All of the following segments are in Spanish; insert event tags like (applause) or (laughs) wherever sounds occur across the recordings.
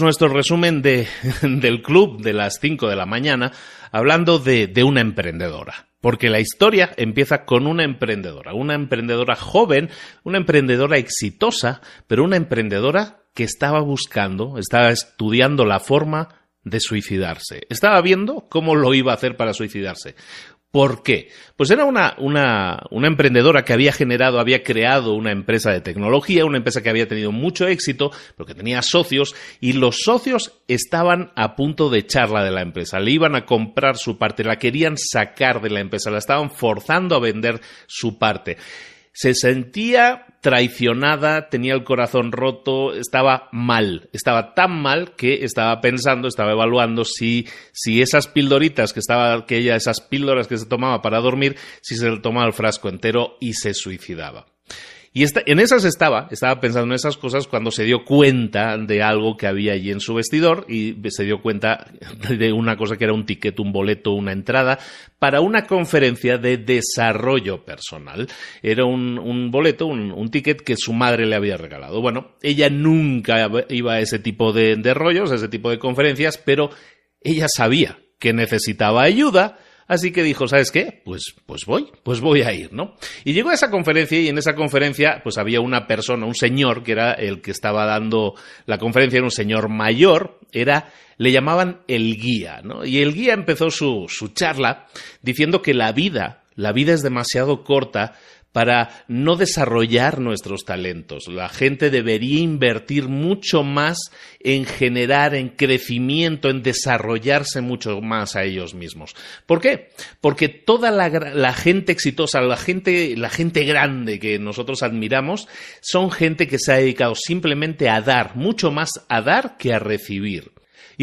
nuestro resumen de, (laughs) del club de las 5 de la mañana hablando de, de, una emprendedora. Porque la historia empieza con una emprendedora, una emprendedora joven, una emprendedora exitosa, pero una emprendedora que estaba buscando, estaba estudiando la forma de suicidarse. Estaba viendo cómo lo iba a hacer para suicidarse. ¿Por qué? Pues era una, una, una, emprendedora que había generado, había creado una empresa de tecnología, una empresa que había tenido mucho éxito, porque tenía socios, y los socios estaban a punto de echarla de la empresa. Le iban a comprar su parte, la querían sacar de la empresa, la estaban forzando a vender su parte se sentía traicionada, tenía el corazón roto, estaba mal, estaba tan mal que estaba pensando, estaba evaluando si, si esas pildoritas que estaba, que ella, esas píldoras que se tomaba para dormir, si se le tomaba el frasco entero y se suicidaba. Y en esas estaba, estaba pensando en esas cosas cuando se dio cuenta de algo que había allí en su vestidor y se dio cuenta (laughs) de una cosa que era un ticket, un boleto, una entrada para una conferencia de desarrollo personal. Era un, boleto, un, ticket que su madre le había regalado. Bueno, ella nunca iba a ese tipo de rollos, a ese tipo de conferencias, pero ella sabía que necesitaba ayuda Así que dijo, ¿sabes qué? Pues, pues voy, pues voy a ir, ¿no? Y llegó a esa conferencia y en esa conferencia pues había una persona, un señor que era el que estaba dando la conferencia, era un señor mayor, era, le llamaban el guía, ¿no? Y el guía empezó su, su charla diciendo que la vida, la vida es demasiado corta para no desarrollar nuestros talentos. La gente debería invertir mucho más en generar, en crecimiento, en desarrollarse mucho más a ellos mismos. ¿Por qué? Porque toda la, gente exitosa, la gente, la gente grande que nosotros admiramos, son gente que se ha dedicado simplemente a dar, mucho más a dar que a recibir.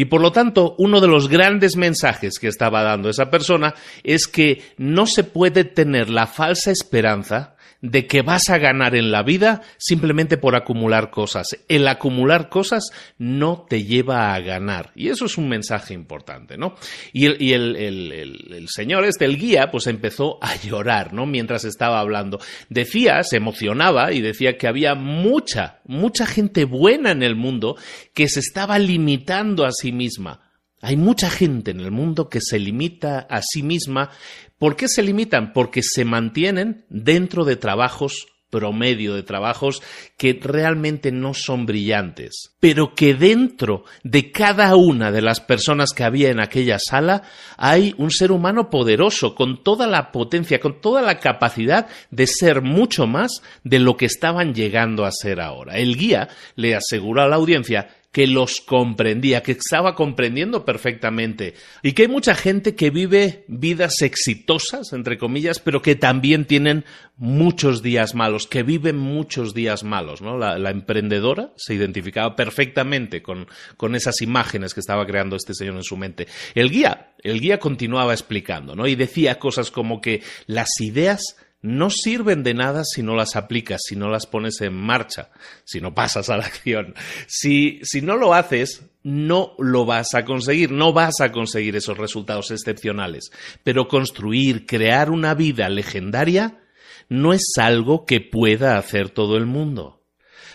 Y por lo tanto, uno de los grandes mensajes que estaba dando esa persona es que no se puede tener la falsa esperanza de que vas a ganar en la vida simplemente por acumular cosas. El acumular cosas no te lleva a ganar. Y eso es un mensaje importante, ¿no? Y el, el, señor este, el guía, pues empezó a llorar, ¿no? Mientras estaba hablando. Decía, se emocionaba y decía que había mucha, mucha gente buena en el mundo que se estaba limitando a sí misma. Hay mucha gente en el mundo que se limita a sí misma ¿Por qué se limitan? Porque se mantienen dentro de trabajos promedio de trabajos que realmente no son brillantes, pero que dentro de cada una de las personas que había en aquella sala hay un ser humano poderoso, con toda la potencia, con toda la capacidad de ser mucho más de lo que estaban llegando a ser ahora. El guía le aseguró a la audiencia que los comprendía, que estaba comprendiendo perfectamente. Y que hay mucha gente que vive vidas exitosas, entre comillas, pero que también tienen muchos días malos, que viven muchos días malos. ¿no? La, emprendedora se identificaba perfectamente con, con, esas imágenes que estaba creando este señor en su mente. El guía, el guía continuaba explicando, ¿no? Y decía cosas como que las ideas no sirven de nada si no las aplicas, si no las pones en marcha, si no pasas a la acción. Si, si no lo haces, no lo vas a conseguir, no vas a conseguir esos resultados excepcionales. Pero construir, crear una vida legendaria, no es algo que pueda hacer todo el mundo.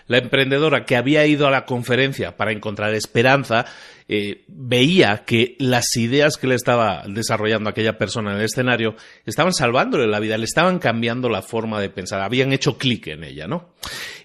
La emprendedora que había ido a la conferencia para encontrar esperanza eh, veía que las ideas que le estaba desarrollando aquella persona en el escenario estaban salvándole la vida, le estaban cambiando la forma de pensar, habían hecho clic en ella, ¿no?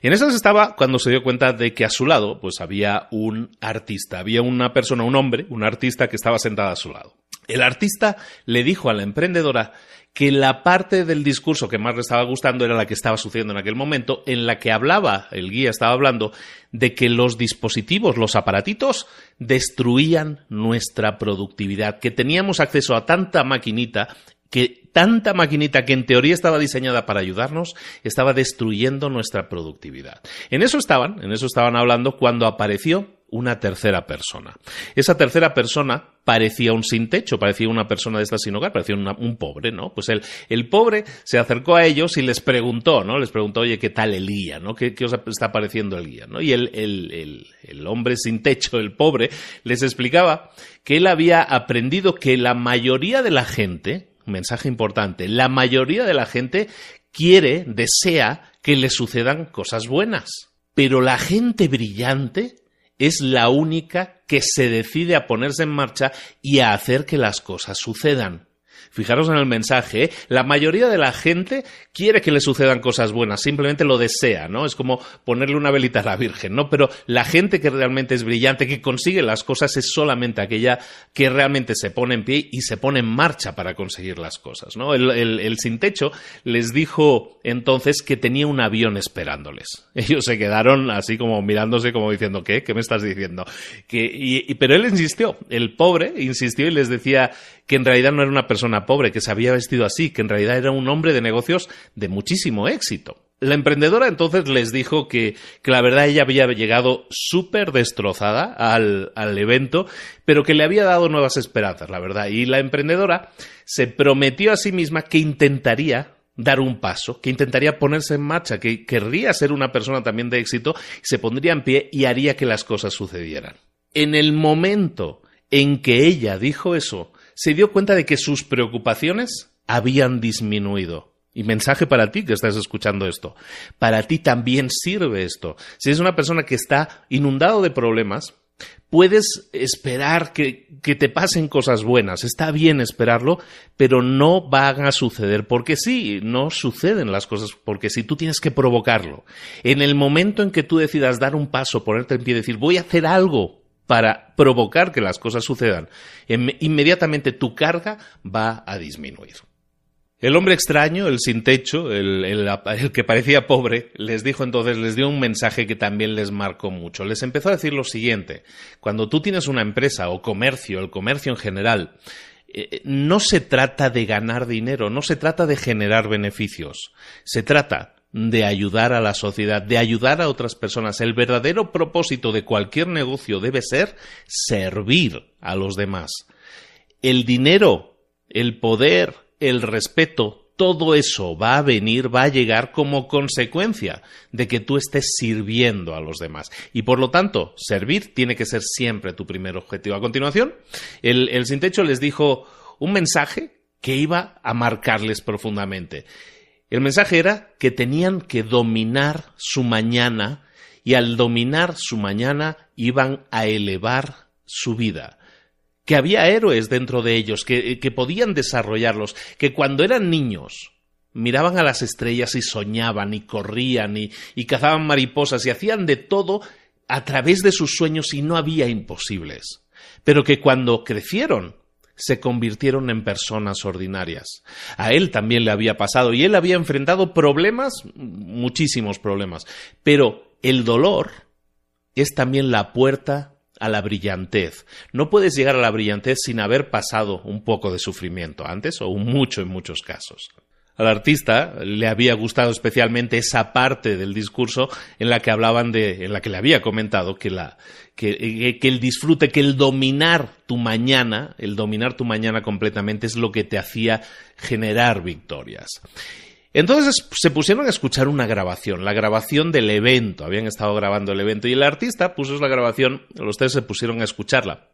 Y en esas estaba cuando se dio cuenta de que a su lado pues había un artista, había una persona, un hombre, un artista que estaba sentada a su lado. El artista le dijo a la emprendedora que la parte del discurso que más le estaba gustando era la que estaba sucediendo en aquel momento, en la que hablaba, el guía estaba hablando, de que los dispositivos, los aparatitos, destruían nuestra productividad, que teníamos acceso a tanta maquinita que tanta maquinita que en teoría estaba diseñada para ayudarnos estaba destruyendo nuestra productividad. En eso estaban, en eso estaban hablando cuando apareció una tercera persona. Esa tercera persona parecía un sin techo, parecía una persona de esta sin hogar, parecía un pobre, ¿no? Pues el, el, pobre se acercó a ellos y les preguntó, ¿no? Les preguntó, oye, ¿qué tal el guía. ¿Qué, os está pareciendo el guía. Y el, el, el hombre sin techo, el pobre, les explicaba que él había aprendido que la mayoría de la gente, mensaje importante, la mayoría de la gente quiere, desea que le sucedan cosas buenas. Pero la gente brillante es la única que se decide a ponerse en marcha y a hacer que las cosas sucedan. Fijaros en el mensaje, ¿eh? la mayoría de la gente quiere que le sucedan cosas buenas, simplemente lo desea, ¿no? Es como ponerle una velita a la Virgen, ¿no? Pero la gente que realmente es brillante, que consigue las cosas, es solamente aquella que realmente se pone en pie y se pone en marcha para conseguir las cosas, ¿no? El, el, sin techo les dijo entonces que tenía un avión esperándoles. (laughs) Ellos se quedaron así como mirándose, como diciendo, ¿qué? ¿Qué me estás diciendo? Y, pero él insistió, el pobre insistió y les decía que en realidad no era una persona pobre, que se había vestido así, que en realidad era un hombre de negocios de muchísimo éxito. La emprendedora entonces les dijo que, que la verdad ella había llegado súper destrozada al, al evento, pero que le había dado nuevas esperanzas, la verdad. Y la emprendedora se prometió a sí misma que intentaría dar un paso, que intentaría ponerse en marcha, que querría ser una persona también de éxito, se pondría en pie y haría que las cosas sucedieran. En el momento en que ella dijo eso, se dio cuenta de que sus preocupaciones habían disminuido. Y mensaje para ti que estás escuchando esto. Para ti también sirve esto. Si eres una persona que está inundado de problemas, puedes esperar que, que, te pasen cosas buenas. Está bien esperarlo, pero no van a suceder. Porque sí, no suceden las cosas, porque si tú tienes que provocarlo. En el momento en que tú decidas dar un paso, ponerte en pie y decir, voy a hacer algo para provocar que las cosas sucedan, inmediatamente tu carga va a disminuir. El hombre extraño, el sin techo, el, el, que parecía pobre, les dijo entonces, les dio un mensaje que también les marcó mucho. Les empezó a decir lo siguiente, cuando tú tienes una empresa o comercio, el comercio en general, eh, no se trata de ganar dinero, no se trata de generar beneficios, se trata de ayudar a la sociedad, de ayudar a otras personas. El verdadero propósito de cualquier negocio debe ser servir a los demás. El dinero, el poder, el respeto, todo eso va a venir, va a llegar como consecuencia de que tú estés sirviendo a los demás. Y por lo tanto, servir tiene que ser siempre tu primer objetivo. A continuación, el, el sin techo les dijo un mensaje que iba a marcarles profundamente. El mensaje era que tenían que dominar su mañana y al dominar su mañana iban a elevar su vida. Que había héroes dentro de ellos, que, podían desarrollarlos, que cuando eran niños miraban a las estrellas y soñaban y corrían y, y cazaban mariposas y hacían de todo a través de sus sueños y no había imposibles. Pero que cuando crecieron se convirtieron en personas ordinarias. A él también le había pasado y él había enfrentado problemas, muchísimos problemas, pero el dolor es también la puerta a la brillantez. No puedes llegar a la brillantez sin haber pasado un poco de sufrimiento antes o mucho en muchos casos al artista le había gustado especialmente esa parte del discurso en la que hablaban de, en la que le había comentado que que, que, el disfrute, que el dominar tu mañana, el dominar tu mañana completamente es lo que te hacía generar victorias. Entonces se pusieron a escuchar una grabación, la grabación del evento, habían estado grabando el evento y el artista puso la grabación, los tres se pusieron a escucharla.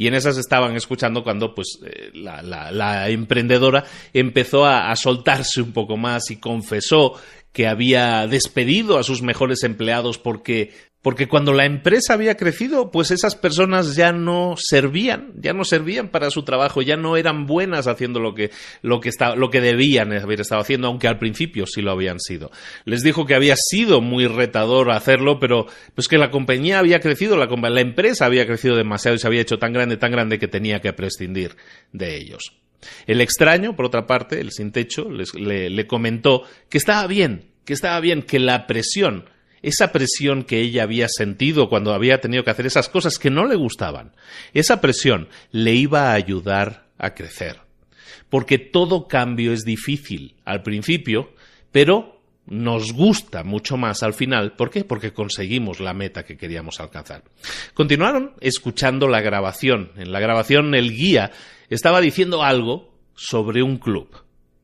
Y en esas estaban escuchando cuando pues eh, la, emprendedora empezó a soltarse un poco más y confesó que había despedido a sus mejores empleados porque porque cuando la empresa había crecido, pues esas personas ya no servían, ya no servían para su trabajo, ya no eran buenas haciendo lo que, lo que, lo que debían haber estado haciendo, aunque al principio sí lo habían sido. Les dijo que había sido muy retador hacerlo, pero pues que la compañía había crecido, la, empresa había crecido demasiado y se había hecho tan grande, tan grande que tenía que prescindir de ellos. El extraño, por otra parte, el sin techo, le, le comentó que estaba bien, que estaba bien, que la presión esa presión que ella había sentido cuando había tenido que hacer esas cosas que no le gustaban, esa presión le iba a ayudar a crecer. Porque todo cambio es difícil al principio, pero nos gusta mucho más al final. ¿Por qué? Porque conseguimos la meta que queríamos alcanzar. Continuaron escuchando la grabación. En la grabación el guía estaba diciendo algo sobre un club.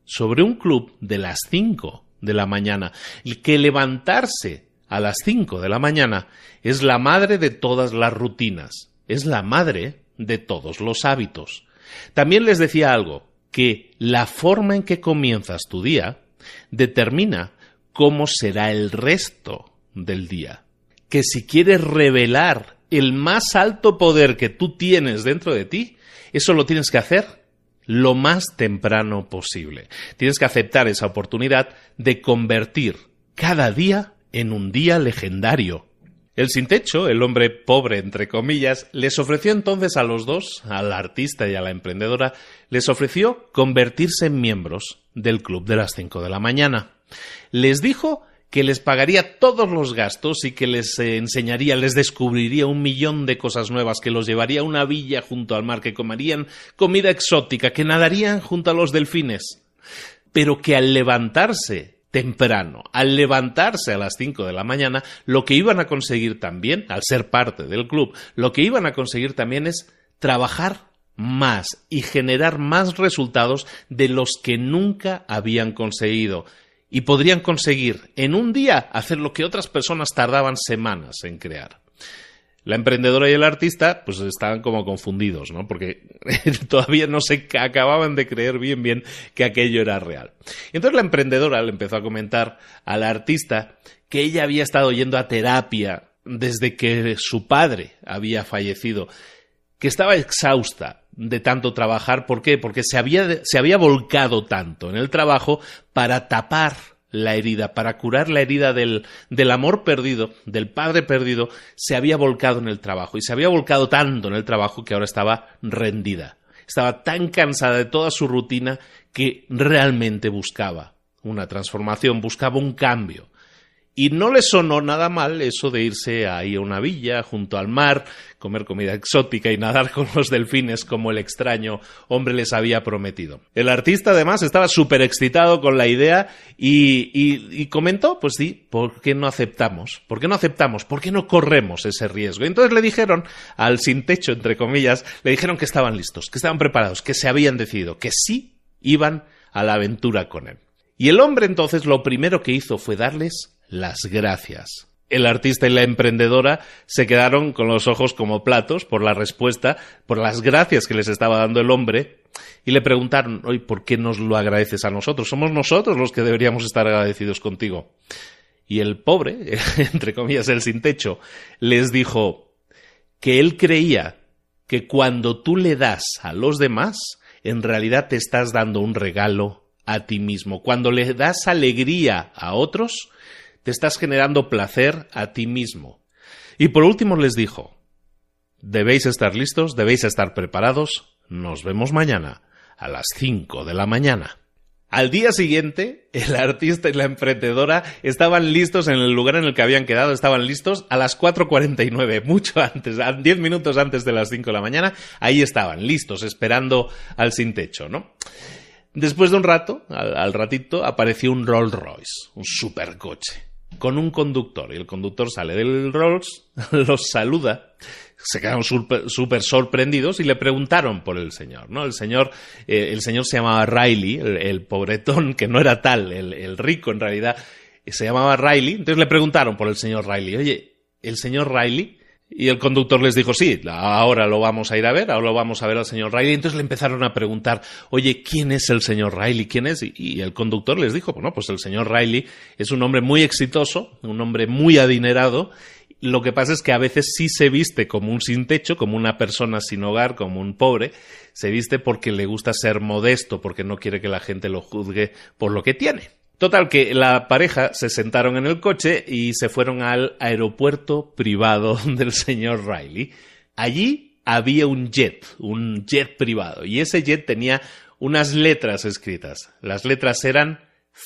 Sobre un club de las cinco de la mañana. El que levantarse a las cinco de la mañana es la madre de todas las rutinas, es la madre de todos los hábitos. También les decía algo, que la forma en que comienzas tu día determina cómo será el resto del día. Que si quieres revelar el más alto poder que tú tienes dentro de ti, eso lo tienes que hacer lo más temprano posible. Tienes que aceptar esa oportunidad de convertir cada día en un día legendario. El sin techo, el hombre pobre, entre comillas, les ofreció entonces a los dos, al artista y a la emprendedora, les ofreció convertirse en miembros del club de las cinco de la mañana. Les dijo que les pagaría todos los gastos y que les eh, enseñaría, les descubriría un millón de cosas nuevas, que los llevaría a una villa junto al mar, que comerían comida exótica, que nadarían junto a los delfines, pero que al levantarse temprano, al levantarse a las cinco de la mañana, lo que iban a conseguir también, al ser parte del club, lo que iban a conseguir también es trabajar más y generar más resultados de los que nunca habían conseguido y podrían conseguir en un día hacer lo que otras personas tardaban semanas en crear. La emprendedora y el artista pues estaban como confundidos, ¿no? Porque (laughs) todavía no se acababan de creer bien bien que aquello era real. Entonces la emprendedora le empezó a comentar al artista que ella había estado yendo a terapia desde que su padre había fallecido, que estaba exhausta, de tanto trabajar. ¿Por qué? Porque se había, se había volcado tanto en el trabajo para tapar la herida, para curar la herida del, del, amor perdido, del padre perdido, se había volcado en el trabajo y se había volcado tanto en el trabajo que ahora estaba rendida. Estaba tan cansada de toda su rutina que realmente buscaba una transformación, buscaba un cambio. Y no le sonó nada mal eso de irse ahí a una villa, junto al mar, comer comida exótica y nadar (laughs) con los delfines como el extraño hombre les había prometido. El artista además estaba súper excitado con la idea y, y, comentó, pues sí, ¿por qué no aceptamos? ¿Por qué no aceptamos? ¿Por qué no corremos ese riesgo? Y entonces le dijeron al sin techo, entre comillas, le dijeron que estaban listos, que estaban preparados, que se habían decidido, que sí iban a la aventura con él. Y el hombre entonces lo primero que hizo fue darles las gracias. El artista y la emprendedora se quedaron con los ojos como platos por la respuesta, por las gracias que les estaba dando el hombre, y le preguntaron, hoy, ¿por qué nos lo agradeces a nosotros? Somos nosotros los que deberíamos estar agradecidos contigo. Y el pobre, (laughs) entre comillas, el sin techo, les dijo que él creía que cuando tú le das a los demás, en realidad te estás dando un regalo a ti mismo. Cuando le das alegría a otros, te estás generando placer a ti mismo. Y por último les dijo, debéis estar listos, debéis estar preparados, nos vemos mañana a las 5 de la mañana. Al día siguiente, el artista y la emprendedora estaban listos en el lugar en el que habían quedado, estaban listos a las 4.49, mucho (laughs) antes, 10 minutos antes de las 5 de la mañana, ahí estaban, listos, esperando al sin techo, ¿no? Después de un rato, al, al ratito, apareció un Rolls Royce, un supercoche con un conductor y el conductor sale del Rolls, (laughs) los saluda, se quedaron súper sorprendidos y le preguntaron por el señor, ¿no? El señor, eh, el señor se llamaba Riley, el, pobretón que no era tal, el, el, rico en realidad, se llamaba Riley, entonces le preguntaron por el señor Riley, oye, el señor Riley, y el conductor les dijo, sí, ahora lo vamos a ir a ver, ahora lo vamos a ver al señor Riley. Entonces le empezaron a preguntar, oye, ¿quién es el señor Riley? ¿Quién es? Y, el conductor les dijo, bueno, pues el señor Riley es un hombre muy exitoso, un hombre muy adinerado. Lo que pasa es que a veces sí se viste como un sin techo, como una persona sin hogar, como un pobre. Se viste porque le gusta ser modesto, porque no quiere que la gente lo juzgue por lo que tiene. Total que la pareja se sentaron en el coche y se fueron al aeropuerto privado (laughs) del señor Riley. Allí había un jet, un jet privado, y ese jet tenía unas letras escritas. Las letras eran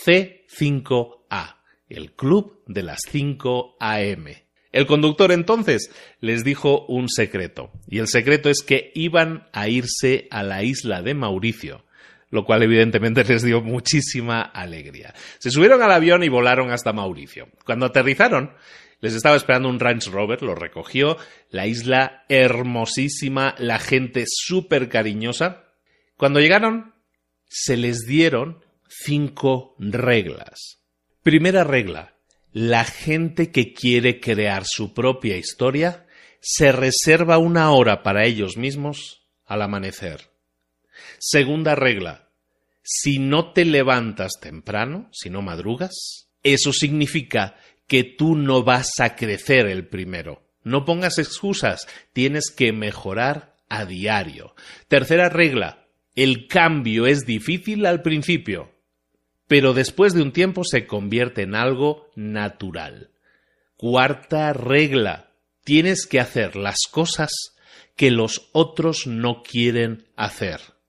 C5A, el club de las 5 AM. El conductor entonces les dijo un secreto, y el secreto es que iban a irse a la isla de Mauricio lo cual evidentemente les dio muchísima alegría. Se subieron al avión y volaron hasta Mauricio. Cuando aterrizaron, les estaba esperando un Range Rover, lo recogió, la isla hermosísima, la gente súper cariñosa. Cuando llegaron, se les dieron cinco reglas. Primera regla, la gente que quiere crear su propia historia se reserva una hora para ellos mismos al amanecer. Segunda regla, si no te levantas temprano, si no madrugas, eso significa que tú no vas a crecer el primero. No pongas excusas, tienes que mejorar a diario. Tercera regla, el cambio es difícil al principio, pero después de un tiempo se convierte en algo natural. Cuarta regla, tienes que hacer las cosas que los otros no quieren hacer.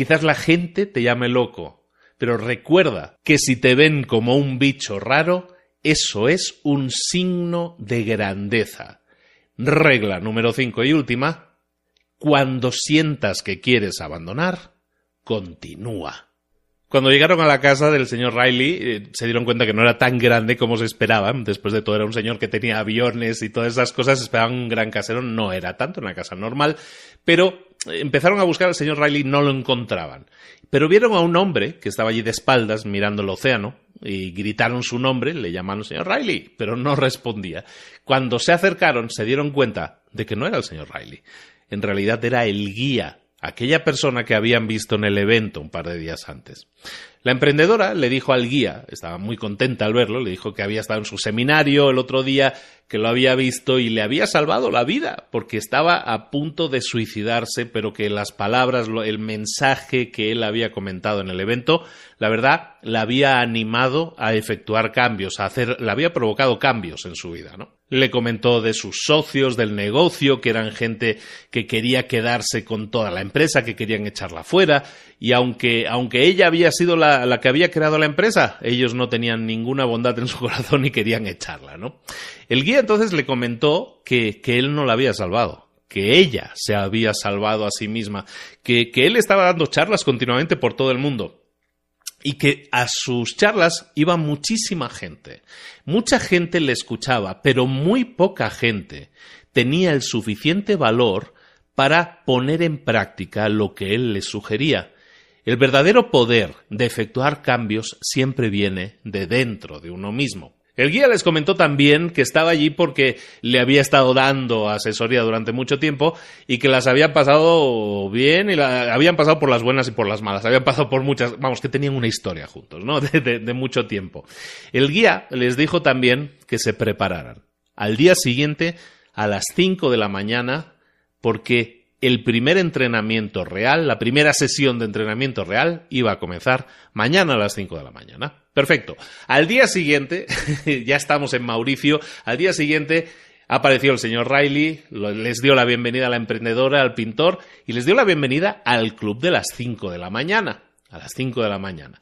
Quizás la gente te llame loco, pero recuerda que si te ven como un bicho raro, eso es un signo de grandeza. Regla número 5 y última. Cuando sientas que quieres abandonar, continúa. Cuando llegaron a la casa del señor Riley, eh, se dieron cuenta que no era tan grande como se esperaban. Después de todo, era un señor que tenía aviones y todas esas cosas. Esperaban un gran casero. No era tanto, una casa normal. Pero empezaron a buscar al señor Riley no lo encontraban. Pero vieron a un hombre que estaba allí de espaldas mirando el océano y gritaron su nombre, le llamaron señor Riley, pero no respondía. Cuando se acercaron se dieron cuenta de que no era el señor Riley. En realidad era el guía, aquella persona que habían visto en el evento un par de días antes. La emprendedora le dijo al guía, estaba muy contenta al verlo, le dijo que había estado en su seminario el otro día, que lo había visto y le había salvado la vida, porque estaba a punto de suicidarse, pero que las palabras, el mensaje que él había comentado en el evento, la verdad, la había animado a efectuar cambios, a hacer, le había provocado cambios en su vida, ¿no? Le comentó de sus socios, del negocio, que eran gente que quería quedarse con toda la empresa, que querían echarla fuera, y aunque, aunque ella había sido la, la, que había creado la empresa, ellos no tenían ninguna bondad en su (laughs) corazón y querían echarla, ¿no? El guía entonces le comentó que, que él no la había salvado, que ella se había salvado a sí misma, que, que él estaba dando charlas continuamente por todo el mundo y que a sus charlas iba muchísima gente. Mucha gente le escuchaba, pero muy poca gente tenía el suficiente valor para poner en práctica lo que él les sugería. El verdadero poder de efectuar cambios siempre viene de dentro de uno mismo. El guía les comentó también que estaba allí porque le había estado dando asesoría durante mucho tiempo y que las había pasado bien y habían pasado por las buenas y por las malas. Habían pasado por muchas, vamos, que tenían una historia juntos, ¿no? (laughs) De, de, de mucho tiempo. El guía les dijo también que se prepararan. Al día siguiente, a las 5 de la mañana, porque el primer entrenamiento real, la primera sesión de entrenamiento real iba a comenzar mañana a las 5 de la mañana. Perfecto. Al día siguiente, (laughs) ya estamos en Mauricio, al día siguiente apareció el señor Riley, les dio la bienvenida a la emprendedora, al pintor y les dio la bienvenida al club de las 5 de la mañana. A las 5 de la mañana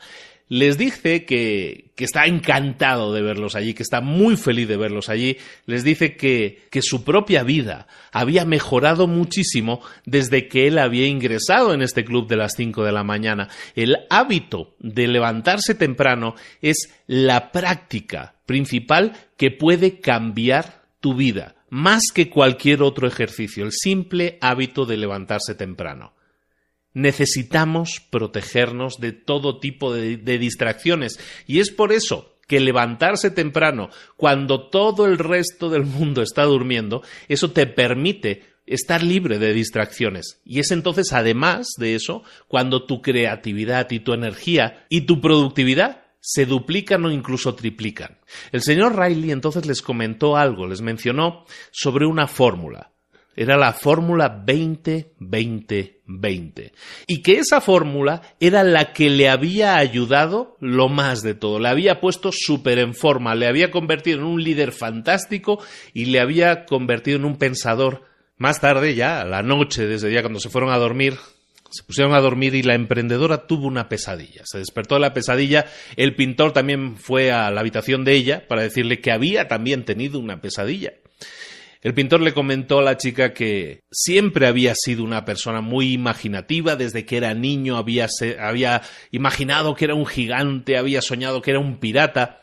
les dice que, que, está encantado de verlos allí, que está muy feliz de verlos allí, les dice que, que su propia vida había mejorado muchísimo desde que él había ingresado en este club de las 5 de la mañana. El hábito de levantarse temprano es la práctica principal que puede cambiar tu vida, más que cualquier otro ejercicio, el simple hábito de levantarse temprano necesitamos protegernos de todo tipo de, distracciones. Y es por eso que levantarse temprano, cuando todo el resto del mundo está durmiendo, eso te permite estar libre de distracciones. Y es entonces, además de eso, cuando tu creatividad y tu energía y tu productividad se duplican o incluso triplican. El señor Riley entonces les comentó algo, les mencionó sobre una fórmula era la fórmula 20-20-20. Y que esa fórmula era la que le había ayudado lo más de todo. Le había puesto súper en forma, le había convertido en un líder fantástico y le había convertido en un pensador. Más tarde, ya, a la noche, desde ya cuando se fueron a dormir, se pusieron a dormir y la emprendedora tuvo una pesadilla. Se despertó de la pesadilla. El pintor también fue a la habitación de ella para decirle que había también tenido una pesadilla. El pintor le comentó a la chica que siempre había sido una persona muy imaginativa, desde que era niño había, había imaginado que era un gigante, había soñado que era un pirata,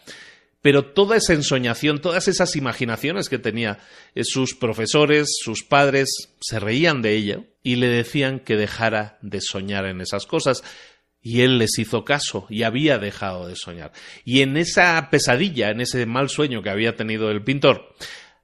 pero toda esa ensoñación, todas esas imaginaciones que tenía eh, sus profesores, sus padres, se reían de ella y le decían que dejara de soñar en esas cosas. Y él les hizo caso y había dejado de soñar. Y en esa pesadilla, en ese mal sueño que había tenido el pintor,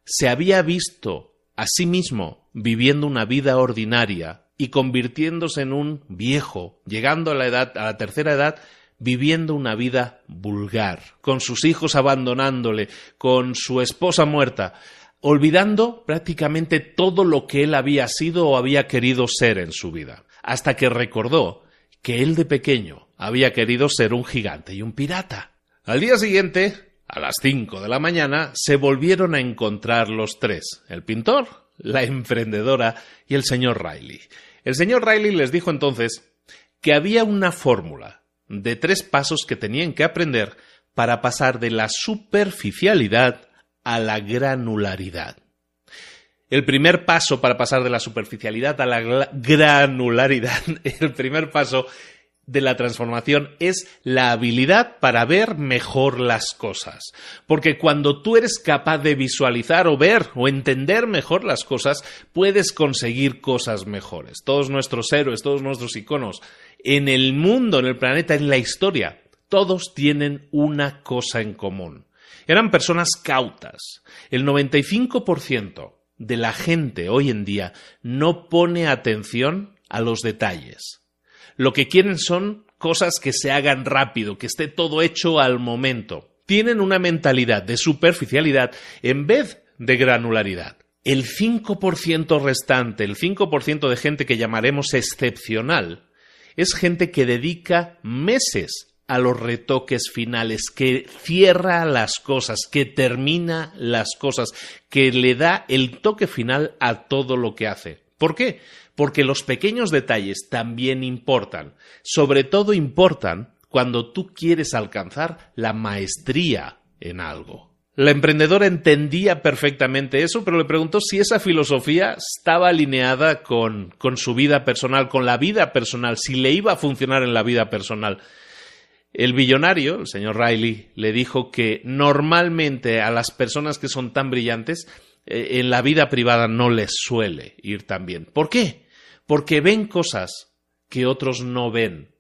se había visto a sí mismo viviendo una vida ordinaria y convirtiéndose en un viejo, llegando a la edad, a la tercera edad, viviendo una vida vulgar, con sus hijos abandonándole, con su esposa muerta, olvidando prácticamente todo lo que él había sido o había querido ser en su vida, hasta que recordó que él de pequeño había querido ser un gigante y un pirata. Al día siguiente, a las cinco de la mañana, se volvieron a encontrar los tres, el pintor, la emprendedora y el señor Riley. El señor Riley les dijo entonces que había una fórmula de tres pasos que tenían que aprender para pasar de la superficialidad a la granularidad. El primer paso para pasar de la superficialidad a la granularidad, (laughs) el primer paso de la transformación es la habilidad para ver mejor las cosas. Porque cuando tú eres capaz de visualizar o ver o entender mejor las cosas, puedes conseguir cosas mejores. Todos nuestros héroes, todos nuestros iconos, en el mundo, en el planeta, en la historia, todos tienen una cosa en común. Eran personas cautas. El 95% de la gente hoy en día no pone atención a los detalles lo que quieren son cosas que se hagan rápido, que esté todo hecho al momento. Tienen una mentalidad de superficialidad en vez de granularidad. El 5% restante, el 5% de gente que llamaremos excepcional, es gente que dedica meses a los retoques finales, que cierra las cosas, que termina las cosas, que le da el toque final a todo lo que hace. ¿Por qué? porque los pequeños detalles también importan. Sobre todo importan cuando tú quieres alcanzar la maestría en algo. La emprendedora entendía perfectamente eso, pero le preguntó si esa filosofía estaba alineada con, con, su vida personal, con la vida personal, si le iba a funcionar en la vida personal. El billonario, el señor Riley, le dijo que normalmente a las personas que son tan brillantes, en la vida privada no les suele ir tan bien. ¿Por qué? porque ven cosas que otros no ven.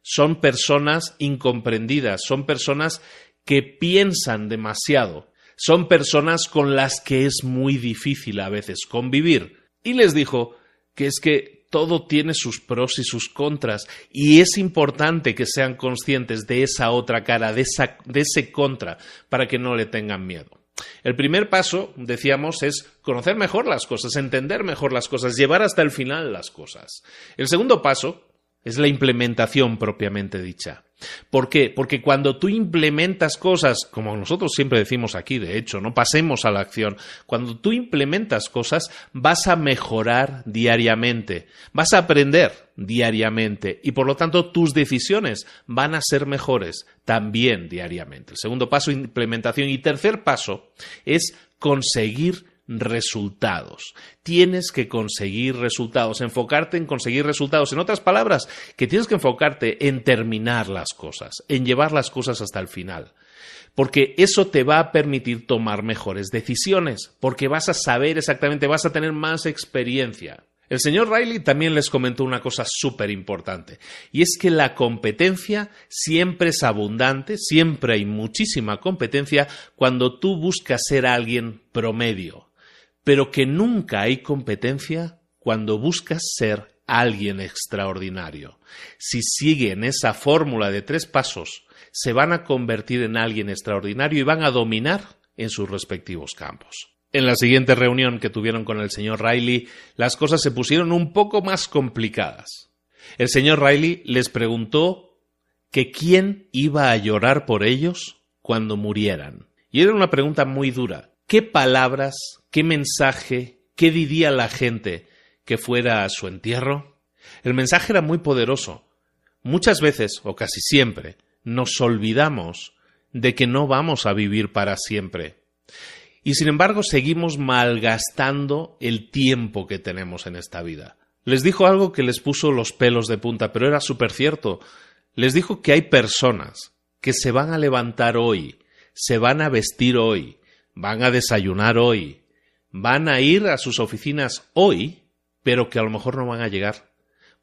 Son personas incomprendidas, son personas que piensan demasiado, son personas con las que es muy difícil a veces convivir. Y les dijo que es que todo tiene sus pros y sus contras y es importante que sean conscientes de esa otra cara, de, de ese contra, para que no le tengan miedo. El primer paso, decíamos, es conocer mejor las cosas, entender mejor las cosas, llevar hasta el final las cosas. El segundo paso es la implementación propiamente dicha. ¿Por qué? Porque cuando tú implementas cosas, como nosotros siempre decimos aquí, de hecho, no pasemos a la acción, cuando tú implementas cosas vas a mejorar diariamente, vas a aprender diariamente y por lo tanto tus decisiones van a ser mejores también diariamente. El segundo paso, implementación. Y tercer paso es conseguir resultados. Tienes que conseguir resultados, enfocarte en conseguir resultados. En otras palabras, que tienes que enfocarte en terminar las cosas, en llevar las cosas hasta el final. Porque eso te va a permitir tomar mejores decisiones, porque vas a saber exactamente, vas a tener más experiencia. El señor Riley también les comentó una cosa súper importante, y es que la competencia siempre es abundante, siempre hay muchísima competencia cuando tú buscas ser alguien promedio, pero que nunca hay competencia cuando buscas ser alguien extraordinario. Si siguen esa fórmula de tres pasos, se van a convertir en alguien extraordinario y van a dominar en sus respectivos campos. En la siguiente reunión que tuvieron con el señor Riley, las cosas se pusieron un poco más complicadas. El señor Riley les preguntó que quién iba a llorar por ellos cuando murieran. Y era una pregunta muy dura. ¿Qué palabras ¿Qué mensaje, qué diría la gente que fuera a su entierro? El mensaje era muy poderoso. Muchas veces, o casi siempre, nos olvidamos de que no vamos a vivir para siempre. Y sin embargo seguimos malgastando el tiempo que tenemos en esta vida. Les dijo algo que les puso los pelos de punta, pero era súper cierto. Les dijo que hay personas que se van a levantar hoy, se van a vestir hoy, van a desayunar hoy, van a ir a sus oficinas hoy, pero que a lo mejor no van a llegar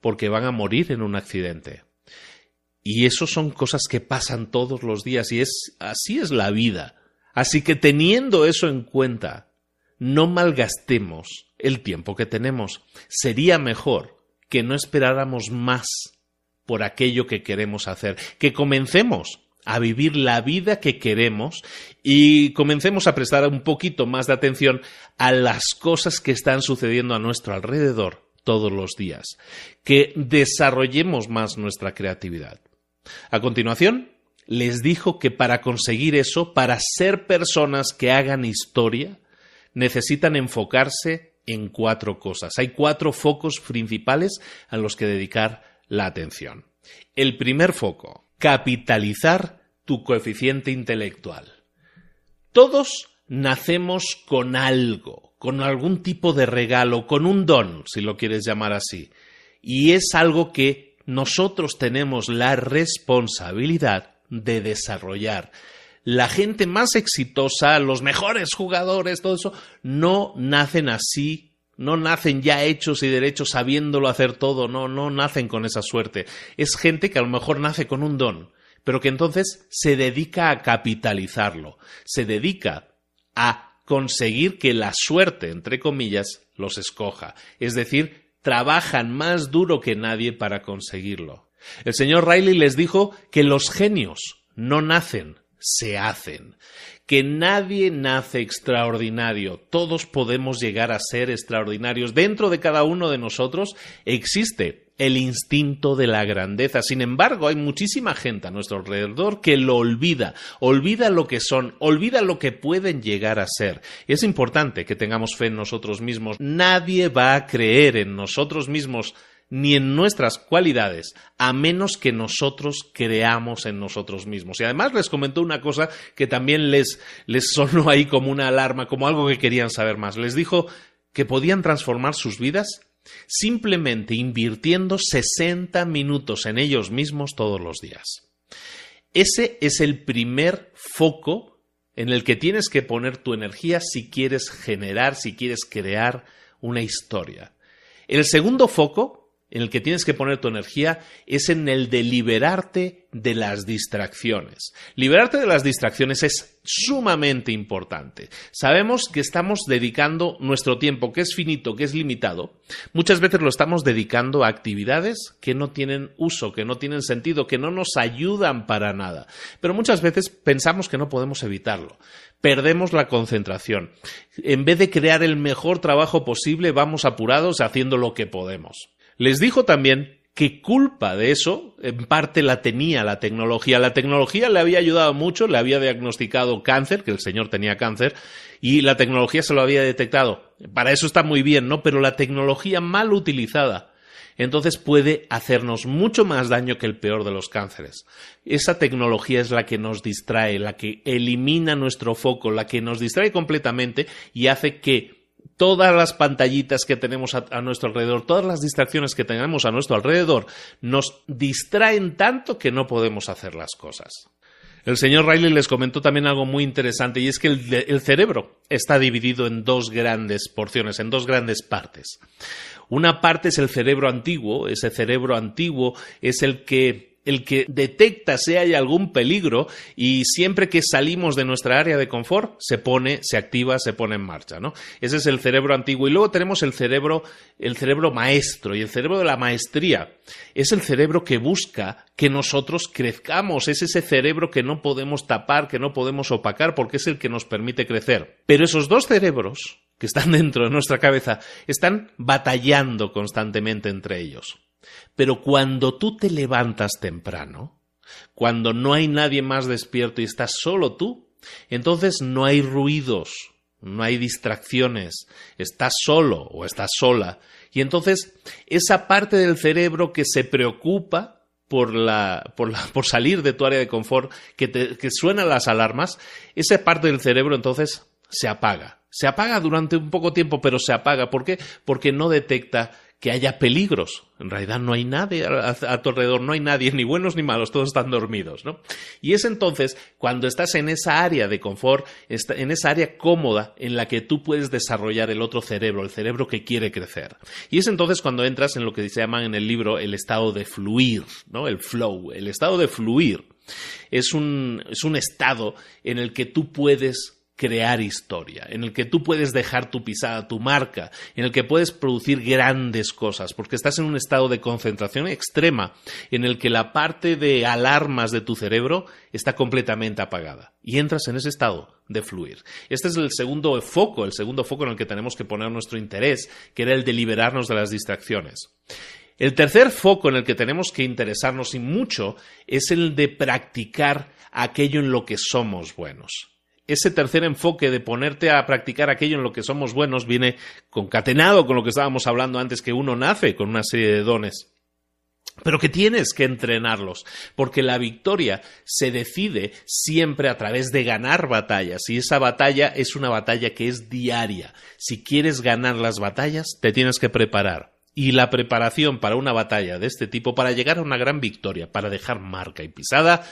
porque van a morir en un accidente. Y eso son cosas que pasan todos los días y es así es la vida. Así que teniendo eso en cuenta, no malgastemos el tiempo que tenemos. Sería mejor que no esperáramos más por aquello que queremos hacer, que comencemos a vivir la vida que queremos y comencemos a prestar un poquito más de atención a las cosas que están sucediendo a nuestro alrededor todos los días, que desarrollemos más nuestra creatividad. A continuación, les dijo que para conseguir eso, para ser personas que hagan historia, necesitan enfocarse en cuatro cosas. Hay cuatro focos principales a los que dedicar la atención. El primer foco, capitalizar tu coeficiente intelectual. Todos nacemos con algo, con algún tipo de regalo, con un don, si lo quieres llamar así. Y es algo que nosotros tenemos la responsabilidad de desarrollar. La gente más exitosa, los mejores jugadores, todo eso, no nacen así no nacen ya hechos y derechos sabiéndolo hacer todo, no, no nacen con esa suerte. Es gente que a lo mejor nace con un don, pero que entonces se dedica a capitalizarlo, se dedica a conseguir que la suerte, entre comillas, los escoja. Es decir, trabajan más duro que nadie para conseguirlo. El señor Riley les dijo que los genios no nacen, se hacen que nadie nace extraordinario, todos podemos llegar a ser extraordinarios. Dentro de cada uno de nosotros existe el instinto de la grandeza. Sin embargo, hay muchísima gente a nuestro alrededor que lo olvida, olvida lo que son, olvida lo que pueden llegar a ser. Es importante que tengamos fe en nosotros mismos. Nadie va a creer en nosotros mismos ni en nuestras cualidades, a menos que nosotros creamos en nosotros mismos. Y además les comentó una cosa que también les, les sonó ahí como una alarma, como algo que querían saber más. Les dijo que podían transformar sus vidas simplemente invirtiendo 60 minutos en ellos mismos todos los días. Ese es el primer foco en el que tienes que poner tu energía si quieres generar, si quieres crear una historia. El segundo foco en el que tienes que poner tu energía es en el de liberarte de las distracciones. Liberarte de las distracciones es sumamente importante. Sabemos que estamos dedicando nuestro tiempo, que es finito, que es limitado, muchas veces lo estamos dedicando a actividades que no tienen uso, que no tienen sentido, que no nos ayudan para nada. Pero muchas veces pensamos que no podemos evitarlo perdemos la concentración. En vez de crear el mejor trabajo posible, vamos apurados haciendo lo que podemos. Les dijo también que culpa de eso en parte la tenía la tecnología. La tecnología le había ayudado mucho, le había diagnosticado cáncer, que el señor tenía cáncer, y la tecnología se lo había detectado. Para eso está muy bien, ¿no? Pero la tecnología mal utilizada entonces puede hacernos mucho más daño que el peor de los cánceres. Esa tecnología es la que nos distrae, la que elimina nuestro foco, la que nos distrae completamente y hace que todas las pantallitas que tenemos a, nuestro alrededor, todas las distracciones que tenemos a nuestro alrededor, nos distraen tanto que no podemos hacer las cosas. El señor Riley les comentó también algo muy interesante y es que el, cerebro está dividido en dos grandes porciones, en dos grandes partes. Una parte es el cerebro antiguo, ese cerebro antiguo es el que el que detecta si hay algún peligro y siempre que salimos de nuestra área de confort se pone, se activa, se pone en marcha, ¿no? Ese es el cerebro antiguo y luego tenemos el cerebro, el cerebro maestro y el cerebro de la maestría es el cerebro que busca que nosotros crezcamos, es ese cerebro que no podemos tapar, que no podemos opacar porque es el que nos permite crecer. Pero esos dos cerebros que están (laughs) dentro de nuestra cabeza están batallando constantemente entre ellos. Pero cuando tú te levantas temprano, cuando no hay nadie más despierto y estás solo tú, entonces no hay ruidos, no hay distracciones, estás solo o estás sola. Y entonces esa parte del cerebro que se preocupa por, la, por, la, por salir de tu área de confort, que, te, suenan las alarmas, esa parte del cerebro entonces se apaga. Se apaga durante un poco tiempo, pero se apaga. ¿Por qué? Porque no detecta que haya peligros. En realidad no hay nadie a, tu alrededor, no hay nadie, ni buenos ni malos, todos están dormidos, ¿no? Y es entonces cuando estás en esa área de confort, en esa área cómoda en la que tú puedes desarrollar el otro cerebro, el cerebro que quiere crecer. Y es entonces cuando entras en lo que se llama en el libro el estado de fluir, ¿no? El flow, el estado de fluir. Es un, es un estado en el que tú puedes crear historia, en el que tú puedes dejar tu pisada, tu marca, en el que puedes producir grandes cosas, porque estás en un estado de concentración extrema, en el que la parte de alarmas de tu cerebro está completamente apagada y entras en ese estado de fluir. Este es el segundo foco, el segundo foco en el que tenemos que poner nuestro interés, que era el de liberarnos de las distracciones. El tercer foco en el que tenemos que interesarnos y mucho es el de practicar aquello en lo que somos buenos ese tercer enfoque de ponerte a practicar aquello en lo que somos buenos viene concatenado con lo que estábamos hablando antes, que uno nace con una serie de dones. Pero que tienes que entrenarlos, porque la victoria se decide siempre a través de ganar batallas, y esa batalla es una batalla que es diaria. Si quieres ganar las batallas, te tienes que preparar. Y la preparación para una batalla de este tipo, para llegar a una gran victoria, para dejar marca y pisada,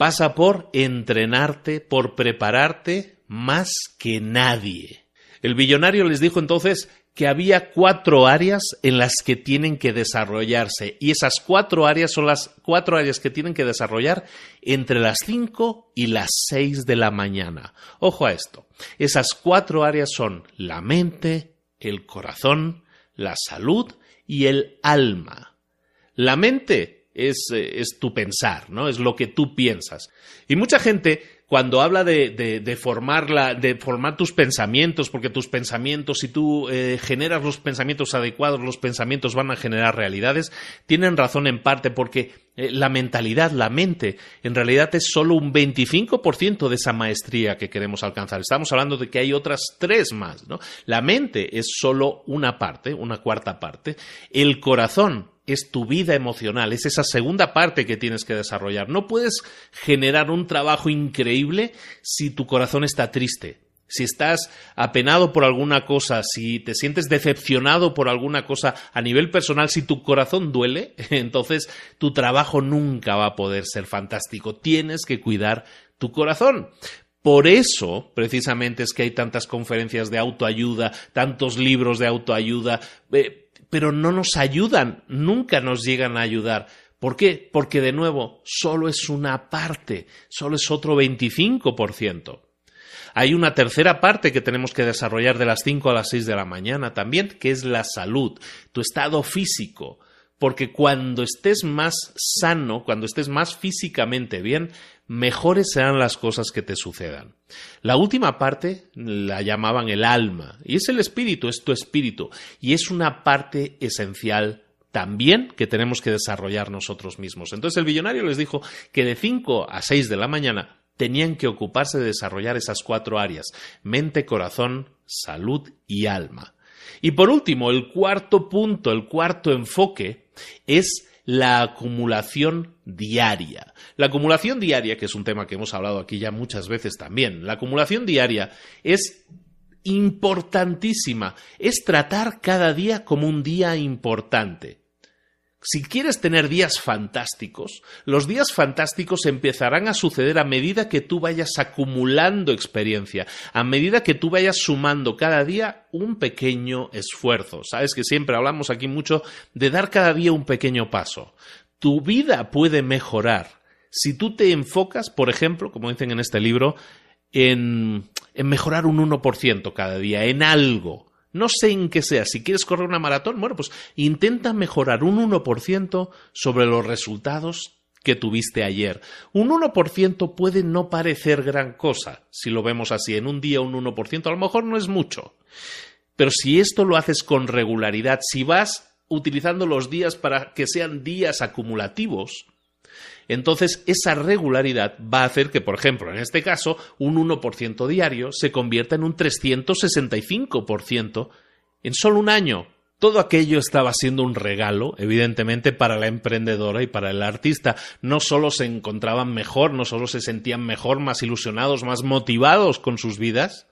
pasa por entrenarte, por prepararte más que nadie. El billonario les dijo entonces que había cuatro áreas en las que tienen que desarrollarse y esas cuatro áreas son las cuatro áreas que tienen que desarrollar entre las cinco y las seis de la mañana. Ojo a esto. Esas cuatro áreas son la mente, el corazón, la salud y el alma. La mente es, eh, es, tu pensar, ¿no? Es lo que tú piensas. Y mucha gente, cuando habla de, de, formar, de formar tus pensamientos, porque tus pensamientos, si tú eh, generas los pensamientos adecuados, los pensamientos van a generar realidades, tienen razón en parte porque eh, la mentalidad, la mente, en realidad es solo un 25% de esa maestría que queremos alcanzar. Estamos hablando de que hay otras tres más, ¿no? La mente es solo una parte, una cuarta parte. El corazón es tu vida emocional, es esa segunda parte que tienes que desarrollar. No puedes generar un trabajo increíble si tu corazón está triste, si estás apenado por alguna cosa, si te sientes decepcionado por alguna cosa a nivel personal, si tu corazón duele, (laughs) entonces tu trabajo nunca va a poder ser fantástico. Tienes que cuidar tu corazón. Por eso, precisamente, es que hay tantas conferencias de autoayuda, tantos libros de autoayuda. Eh, pero no nos ayudan, nunca nos llegan a ayudar. ¿Por qué? Porque de nuevo, solo es una parte, solo es otro 25%. Hay una tercera parte que tenemos que desarrollar de las 5 a las 6 de la mañana también, que es la salud, tu estado físico. Porque cuando estés más sano, cuando estés más físicamente bien, mejores serán las cosas que te sucedan. La última parte la llamaban el alma, y es el espíritu, es tu espíritu, y es una parte esencial también que tenemos que desarrollar nosotros mismos. Entonces el billonario les dijo que de 5 a 6 de la mañana tenían que ocuparse de desarrollar esas cuatro áreas, mente, corazón, salud y alma. Y por último, el cuarto punto, el cuarto enfoque es la acumulación diaria. La acumulación diaria, que es un tema que hemos hablado aquí ya muchas veces también, la acumulación diaria es importantísima, es tratar cada día como un día importante. Si quieres tener días fantásticos, los días fantásticos empezarán a suceder a medida que tú vayas acumulando experiencia, a medida que tú vayas sumando cada día un pequeño esfuerzo. Sabes que siempre hablamos aquí mucho de dar cada día un pequeño paso. Tu vida puede mejorar si tú te enfocas, por ejemplo, como dicen en este libro, en, mejorar un 1% cada día, en algo no sé en qué sea. Si quieres correr una maratón, bueno, pues intenta mejorar un 1% sobre los resultados que tuviste ayer. Un 1% puede no parecer gran cosa, si lo vemos así, en un día un 1%, a lo mejor no es mucho. Pero si esto lo haces con regularidad, si vas utilizando los días para que sean días acumulativos, entonces, esa regularidad va a hacer que, por ejemplo, en este caso, un 1% diario se convierta en un 365% en solo un año. Todo aquello estaba siendo un regalo, evidentemente, para la emprendedora y para el artista. No solo se encontraban mejor, no solo se sentían mejor, más ilusionados, más motivados con sus vidas,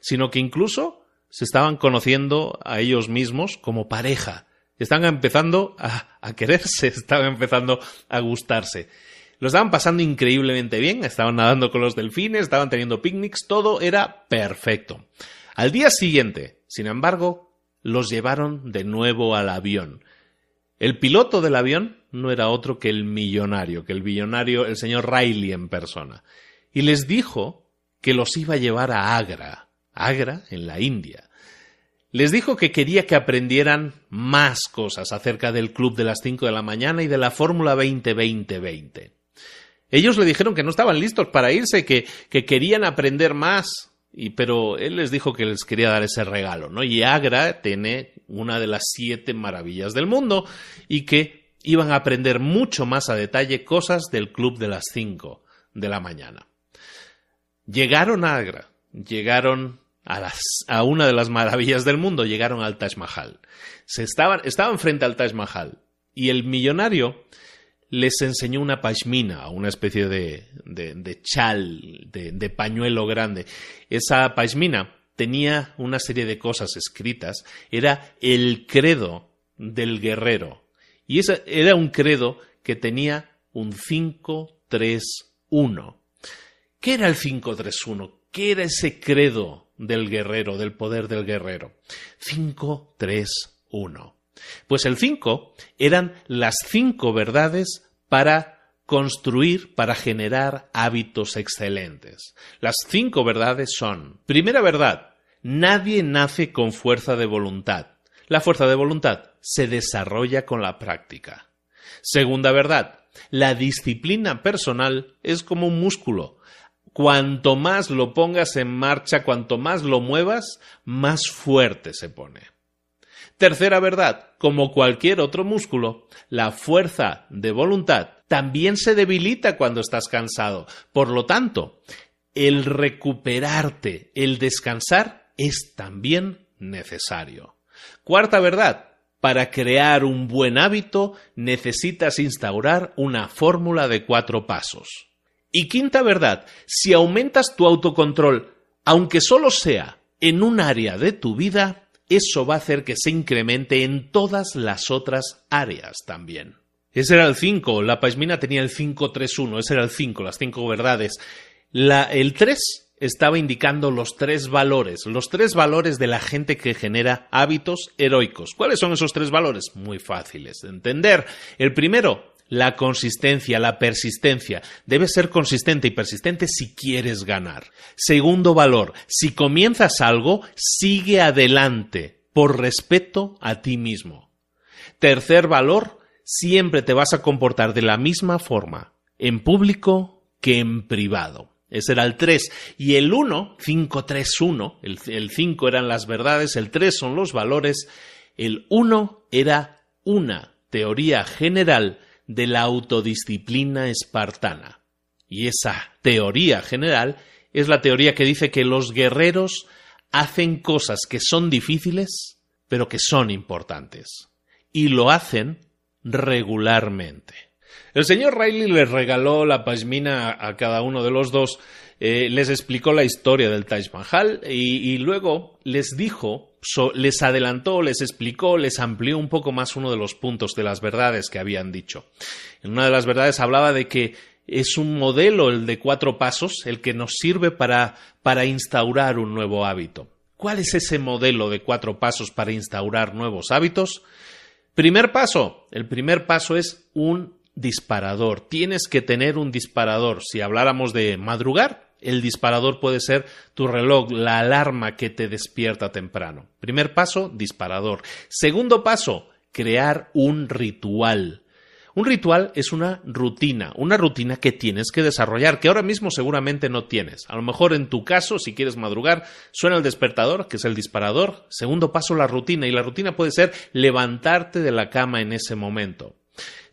sino que incluso se estaban conociendo a ellos mismos como pareja Estaban empezando a, quererse, (laughs) estaban empezando a gustarse. Lo estaban pasando increíblemente bien, estaban nadando con los delfines, estaban teniendo picnics, todo era perfecto. Al día siguiente, sin embargo, los llevaron de nuevo al avión. El piloto del avión no era otro que el millonario, que el millonario, el señor Riley en persona. Y les dijo que los iba a llevar a Agra, Agra en la India. Les dijo que quería que aprendieran más cosas acerca del Club de las 5 de la mañana y de la Fórmula 20-20-20. Ellos le dijeron que no estaban listos para irse, que, que querían aprender más, y, pero él les dijo que les quería dar ese regalo, ¿no? Y Agra tiene una de las siete maravillas del mundo y que iban a aprender mucho más a detalle cosas del club de las cinco de la mañana. Llegaron a Agra, llegaron a, una de las maravillas del mundo, llegaron al Taj Mahal. Se estaban, estaban frente al Taj Mahal y el millonario les enseñó una pashmina, una especie de, de, chal, de, de, pañuelo grande. Esa pashmina tenía una serie de cosas escritas, era el credo del guerrero. Y ese era un credo que tenía un 5-3-1. ¿Qué era el 5-3-1? ¿Qué era ese credo del guerrero, del poder del guerrero? 5-3-1. Pues el 5 eran las cinco verdades para construir, para generar hábitos excelentes. Las cinco verdades son, primera verdad, nadie nace con fuerza de voluntad. La fuerza de voluntad se desarrolla con la práctica. Segunda verdad, la disciplina personal es como un músculo. Cuanto más lo pongas en marcha, cuanto más lo muevas, más fuerte se pone. Tercera verdad, como cualquier otro músculo, la fuerza de voluntad también se debilita cuando estás cansado. Por lo tanto, el recuperarte, el descansar, es también necesario. Cuarta verdad, para crear un buen hábito necesitas instaurar una fórmula de cuatro pasos. Y quinta verdad, si aumentas tu autocontrol, aunque solo sea en un área de tu vida, eso va a hacer que se incremente en todas las otras áreas también. Ese era el 5, la Paismina tenía el 5-3-1, ese era el 5, las cinco verdades. el 3 estaba indicando los tres valores, los tres valores de la gente que genera hábitos heroicos. ¿Cuáles son esos tres valores? Muy fáciles de entender. El primero, la consistencia, la persistencia. Debes ser consistente y persistente si quieres ganar. Segundo valor, si comienzas algo, sigue adelante por respeto a ti mismo. Tercer valor, siempre te vas a comportar de la misma forma en público que en privado. Ese era el 3. Y el 1, 5, 3, 1, el 5 eran las verdades, el 3 son los valores, el 1 era una teoría general de la autodisciplina espartana. Y esa teoría general es la teoría que dice que los guerreros hacen cosas que son difíciles, pero que son importantes. Y lo hacen regularmente. El señor Riley les regaló la pasmina a cada uno de los dos, eh, les explicó la historia del Taj Mahal y luego les dijo les adelantó, les explicó, les amplió un poco más uno de los puntos de las verdades que habían dicho. En una de las verdades hablaba de que es un modelo, el de cuatro pasos, el que nos sirve para, para instaurar un nuevo hábito. ¿Cuál es ese modelo de cuatro pasos para instaurar nuevos hábitos? Primer paso. El primer paso es un disparador. Tienes que tener un disparador. Si habláramos de madrugar, el disparador puede ser tu reloj, la alarma que te despierta temprano. Primer paso, disparador. Segundo paso, crear un ritual. Un ritual es una rutina, una rutina que tienes que desarrollar, que ahora mismo seguramente no tienes. A lo mejor en tu caso, si quieres madrugar, suena el despertador, que es el disparador. Segundo paso, la rutina. Y la rutina puede ser levantarte de la cama en ese momento.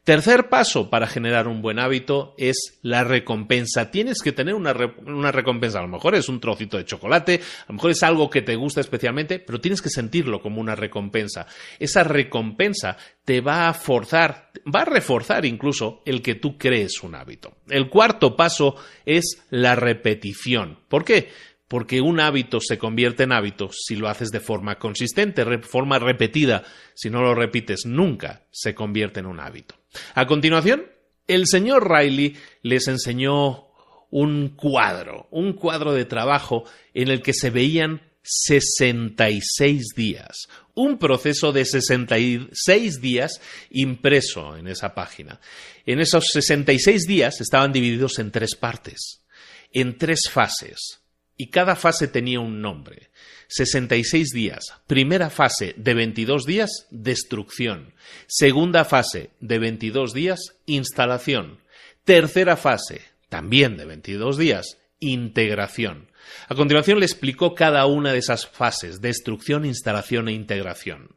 Tercer paso para generar un buen hábito es la recompensa. Tienes que tener una, recompensa. A lo mejor es un trocito de chocolate, a lo mejor es algo que te gusta especialmente, pero tienes que sentirlo como una recompensa. Esa recompensa te va a forzar, va a reforzar incluso el que tú crees un hábito. El cuarto paso es la repetición. ¿Por qué? Porque un hábito se convierte en hábito si lo haces de forma consistente, de forma repetida. Si no lo repites nunca, se convierte en un hábito. A continuación, el señor Riley les enseñó un cuadro, un cuadro de trabajo en el que se veían 66 días, un proceso de 66 días impreso en esa página. En esos 66 días estaban divididos en tres partes, en tres fases. Y cada fase tenía un nombre. 66 días. Primera fase de 22 días, destrucción. Segunda fase de 22 días, instalación. Tercera fase, también de 22 días, integración. A continuación le explicó cada una de esas fases, destrucción, instalación e integración.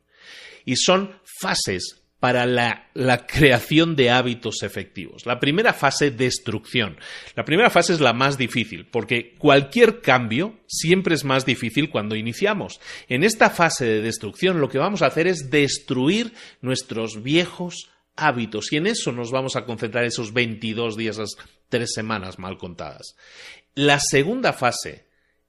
Y son fases para la, creación de hábitos efectivos. La primera fase, destrucción. La primera fase es la más difícil, porque cualquier cambio siempre es más difícil cuando iniciamos. En esta fase de destrucción lo que vamos a hacer es destruir nuestros viejos hábitos y en eso nos vamos a concentrar esos 22 días, esas tres semanas mal contadas. La segunda fase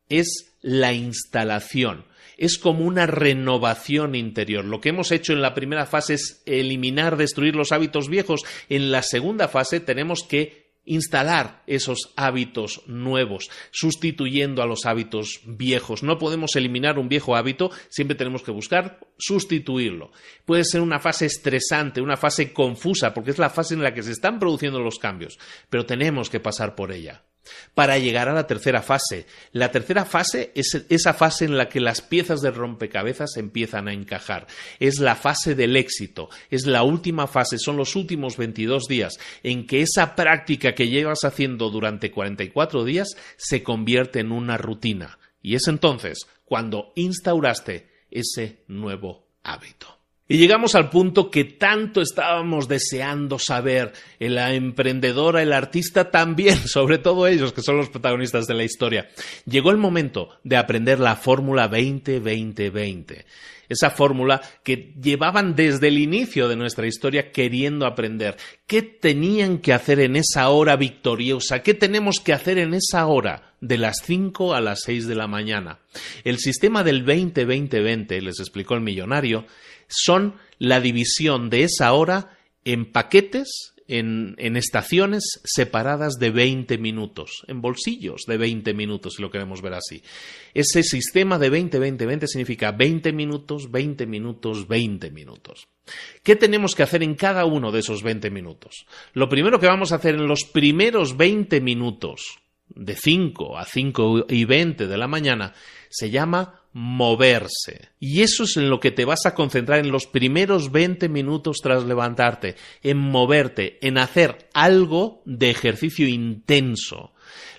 es la instalación es como una renovación interior. Lo que hemos hecho en la primera fase es eliminar, destruir los hábitos viejos. En la segunda fase tenemos que instalar esos hábitos nuevos, sustituyendo a los hábitos viejos. No podemos eliminar un viejo hábito, siempre tenemos que buscar sustituirlo. Puede ser una fase estresante, una fase confusa, porque es la fase en la que se están produciendo los cambios, pero tenemos que pasar por ella para llegar a la tercera fase. La tercera fase es esa fase en la que las piezas de rompecabezas empiezan a encajar. Es la fase del éxito, es la última fase, son los últimos 22 días en que esa práctica que llevas haciendo durante 44 días se convierte en una rutina. Y es entonces cuando instauraste ese nuevo hábito. Y llegamos al punto que tanto estábamos deseando saber. La emprendedora, el artista también, (laughs) sobre todo ellos que son los protagonistas de la historia. Llegó el momento de aprender la fórmula 20-20-20 esa fórmula que llevaban desde el inicio de nuestra historia queriendo aprender. ¿Qué tenían que hacer en esa hora victoriosa? ¿Qué tenemos que hacer en esa hora de las 5 a las 6 de la mañana? El sistema del 20-20-20, les explicó el millonario, son la división de esa hora en paquetes en, estaciones separadas de 20 minutos, en bolsillos de 20 minutos, si lo queremos ver así. Ese sistema de 20-20-20 significa 20 minutos, 20 minutos, 20 minutos. ¿Qué tenemos que hacer en cada uno de esos 20 minutos? Lo primero que vamos a hacer en los primeros 20 minutos, de 5 a 5 y 20 de la mañana, se llama moverse. Y eso es en lo que te vas a concentrar en los primeros 20 minutos tras levantarte, en moverte, en hacer algo de ejercicio intenso.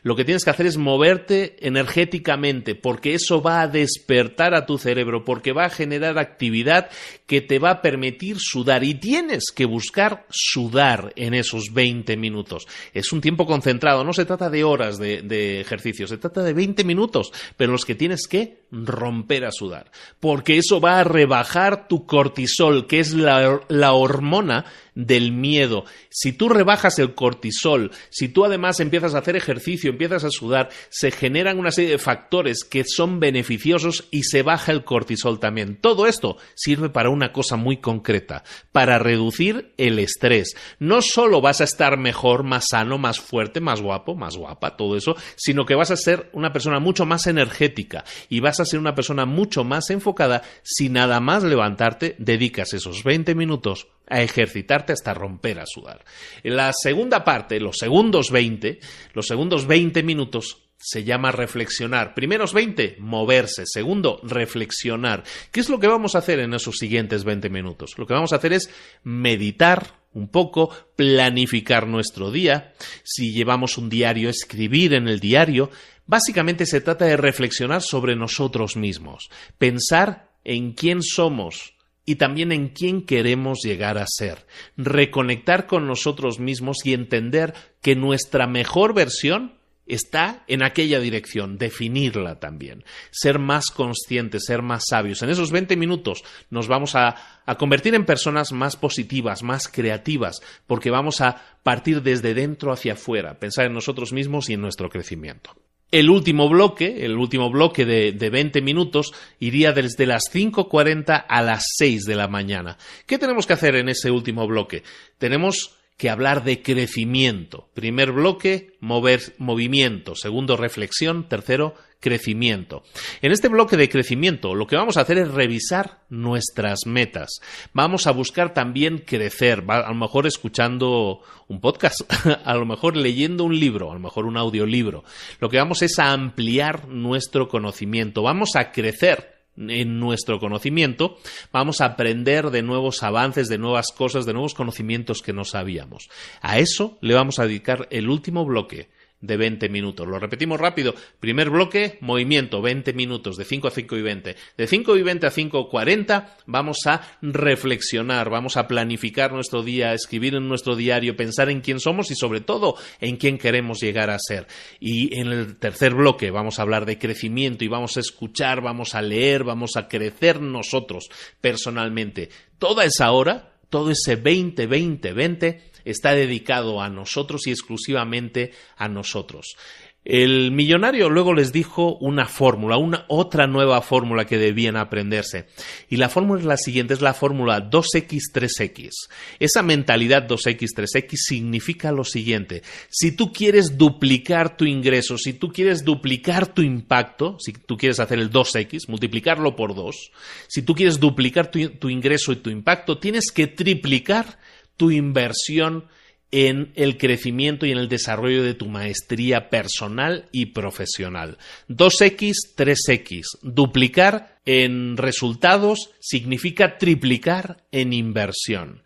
Lo que tienes que hacer es moverte energéticamente, porque eso va a despertar a tu cerebro, porque va a generar actividad que te va a permitir sudar. Y tienes que buscar sudar en esos 20 minutos. Es un tiempo concentrado, no se trata de horas de, ejercicio, se trata de 20 minutos, pero los que tienes que romper a sudar, porque eso va a rebajar tu cortisol, que es la hormona del miedo. Si tú rebajas el cortisol, si tú además empiezas a hacer ejercicio, empiezas a sudar, se generan una serie de factores que son beneficiosos y se baja el cortisol también. Todo esto sirve para una cosa muy concreta, para reducir el estrés. No solo vas a estar mejor, más sano, más fuerte, más guapo, más guapa, todo eso, sino que vas a ser una persona mucho más energética y vas a ser una persona mucho más enfocada si nada más levantarte dedicas esos 20 minutos a ejercitarte hasta romper a sudar. En la segunda parte, los segundos 20, los segundos 20 minutos se llama reflexionar. Primeros 20, moverse. Segundo, reflexionar. ¿Qué es lo que vamos a hacer en esos siguientes 20 minutos? Lo que vamos a hacer es meditar un poco, planificar nuestro día. Si llevamos un diario, escribir en el diario. Básicamente se trata de reflexionar sobre nosotros mismos, pensar en quién somos, y también en quién queremos llegar a ser, reconectar con nosotros mismos y entender que nuestra mejor versión está en aquella dirección, definirla también, ser más conscientes, ser más sabios. En esos 20 minutos nos vamos a, a, convertir en personas más positivas, más creativas, porque vamos a partir desde dentro hacia afuera, pensar en nosotros mismos y en nuestro crecimiento. El último bloque, el último bloque de, de 20 minutos, iría desde las 5.40 a las 6 de la mañana. ¿Qué tenemos que hacer en ese último bloque? Tenemos que hablar de crecimiento. Primer bloque, mover, movimiento. Segundo, reflexión. Tercero, crecimiento. En este bloque de crecimiento lo que vamos a hacer es revisar nuestras metas. Vamos a buscar también crecer, a lo mejor escuchando un podcast, (laughs) a lo mejor leyendo un libro, a lo mejor un audiolibro. Lo que vamos es a ampliar nuestro conocimiento, vamos a crecer en nuestro conocimiento, vamos a aprender de nuevos avances, de nuevas cosas, de nuevos conocimientos que no sabíamos. A eso le vamos a dedicar el último bloque de 20 minutos. Lo repetimos rápido. Primer bloque, movimiento, 20 minutos, de 5 a 5 y 20. De 5 y 20 a 5 y 40 vamos a reflexionar, vamos a planificar nuestro día, escribir en nuestro diario, pensar en quién somos y sobre todo en quién queremos llegar a ser. Y en el tercer bloque vamos a hablar de crecimiento y vamos a escuchar, vamos a leer, vamos a crecer nosotros personalmente. Toda esa hora, todo ese 20, 20, 20 está dedicado a nosotros y exclusivamente a nosotros. El millonario luego les dijo una fórmula, una otra nueva fórmula que debían aprenderse. Y la fórmula es la siguiente, es la fórmula 2x3x. Esa mentalidad 2x3x significa lo siguiente. Si tú quieres duplicar tu ingreso, si tú quieres duplicar tu impacto, si tú quieres hacer el 2x, multiplicarlo por 2, si tú quieres duplicar tu, tu ingreso y tu impacto, tienes que triplicar tu inversión en el crecimiento y en el desarrollo de tu maestría personal y profesional. 2X, 3X. Duplicar en resultados significa triplicar en inversión.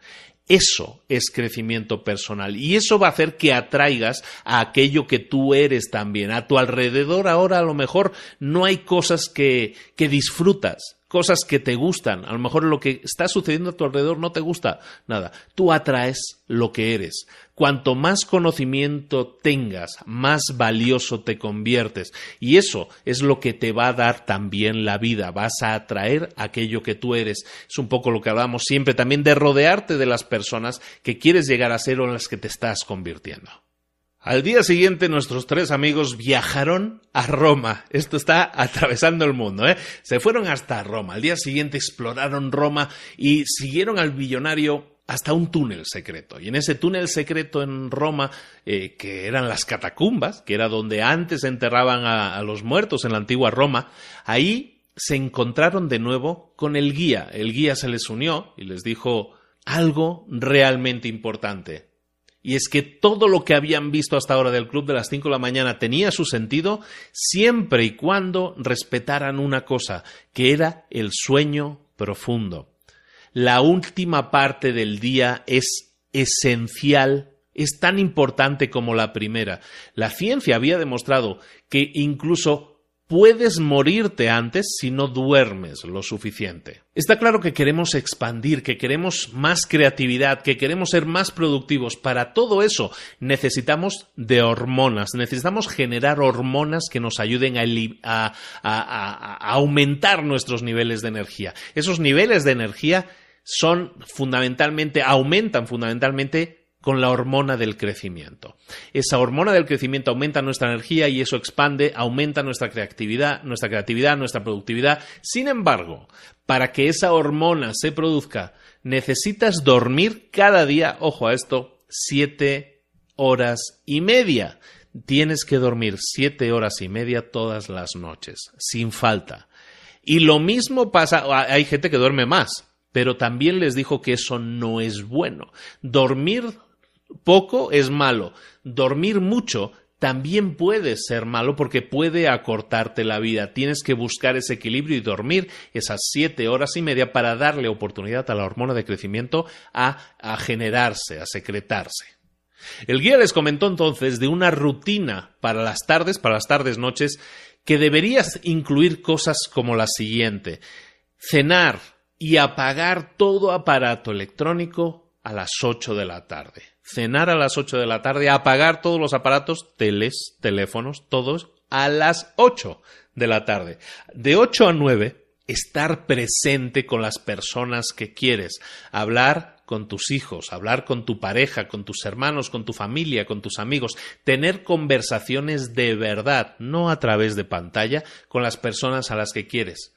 Eso es crecimiento personal y eso va a hacer que atraigas a aquello que tú eres también. A tu alrededor ahora a lo mejor no hay cosas que, que disfrutas, cosas que te gustan. A lo mejor lo que está sucediendo a tu alrededor no te gusta nada. Tú atraes lo que eres. Cuanto más conocimiento tengas, más valioso te conviertes. Y eso es lo que te va a dar también la vida. Vas a atraer aquello que tú eres. Es un poco lo que hablamos siempre también de rodearte de las personas que quieres llegar a ser o en las que te estás convirtiendo. Al día siguiente nuestros tres amigos viajaron a Roma. Esto está atravesando el mundo, ¿eh? Se fueron hasta Roma. Al día siguiente exploraron Roma y siguieron al billonario hasta un túnel secreto. Y en ese túnel secreto en Roma, eh, que eran las catacumbas, que era donde antes enterraban a los muertos en la antigua Roma, ahí se encontraron de nuevo con el guía. El guía se les unió y les dijo algo realmente importante y es que todo lo que habían visto hasta ahora del club de las 5 de la mañana tenía su sentido siempre y cuando respetaran una cosa, que era el sueño profundo. La última parte del día es esencial es tan importante como la primera. La ciencia había demostrado que incluso puedes morirte antes si no duermes lo suficiente. Está claro que queremos expandir, que queremos más creatividad, que queremos ser más productivos. Para todo eso necesitamos de hormonas, necesitamos generar hormonas que nos ayuden a, aumentar nuestros niveles de energía. Esos niveles de energía son fundamentalmente, aumentan fundamentalmente con la hormona del crecimiento. Esa hormona del crecimiento aumenta nuestra energía y eso expande, aumenta nuestra creatividad, nuestra creatividad, nuestra productividad. Sin embargo, para que esa hormona se produzca, necesitas dormir cada día, ojo a esto, siete horas y media. Tienes que dormir siete horas y media todas las noches, sin falta. Y lo mismo pasa, hay gente que duerme más, pero también les dijo que eso no es bueno. Dormir poco es malo. Dormir mucho también puede ser malo porque puede acortarte la vida. Tienes que buscar ese equilibrio y dormir esas siete horas y media para darle oportunidad a la hormona de crecimiento a, a generarse, a secretarse. El guía les comentó entonces de una rutina para las tardes, para las tardes noches, que deberías incluir cosas como la siguiente. Cenar y apagar todo aparato electrónico a las ocho de la tarde cenar a las 8 de la tarde, apagar todos los aparatos, teles, teléfonos, todos a las 8 de la tarde. De 8 a 9, estar presente con las personas que quieres, hablar con tus hijos, hablar con tu pareja, con tus hermanos, con tu familia, con tus amigos, tener conversaciones de verdad, no a través de pantalla, con las personas a las que quieres.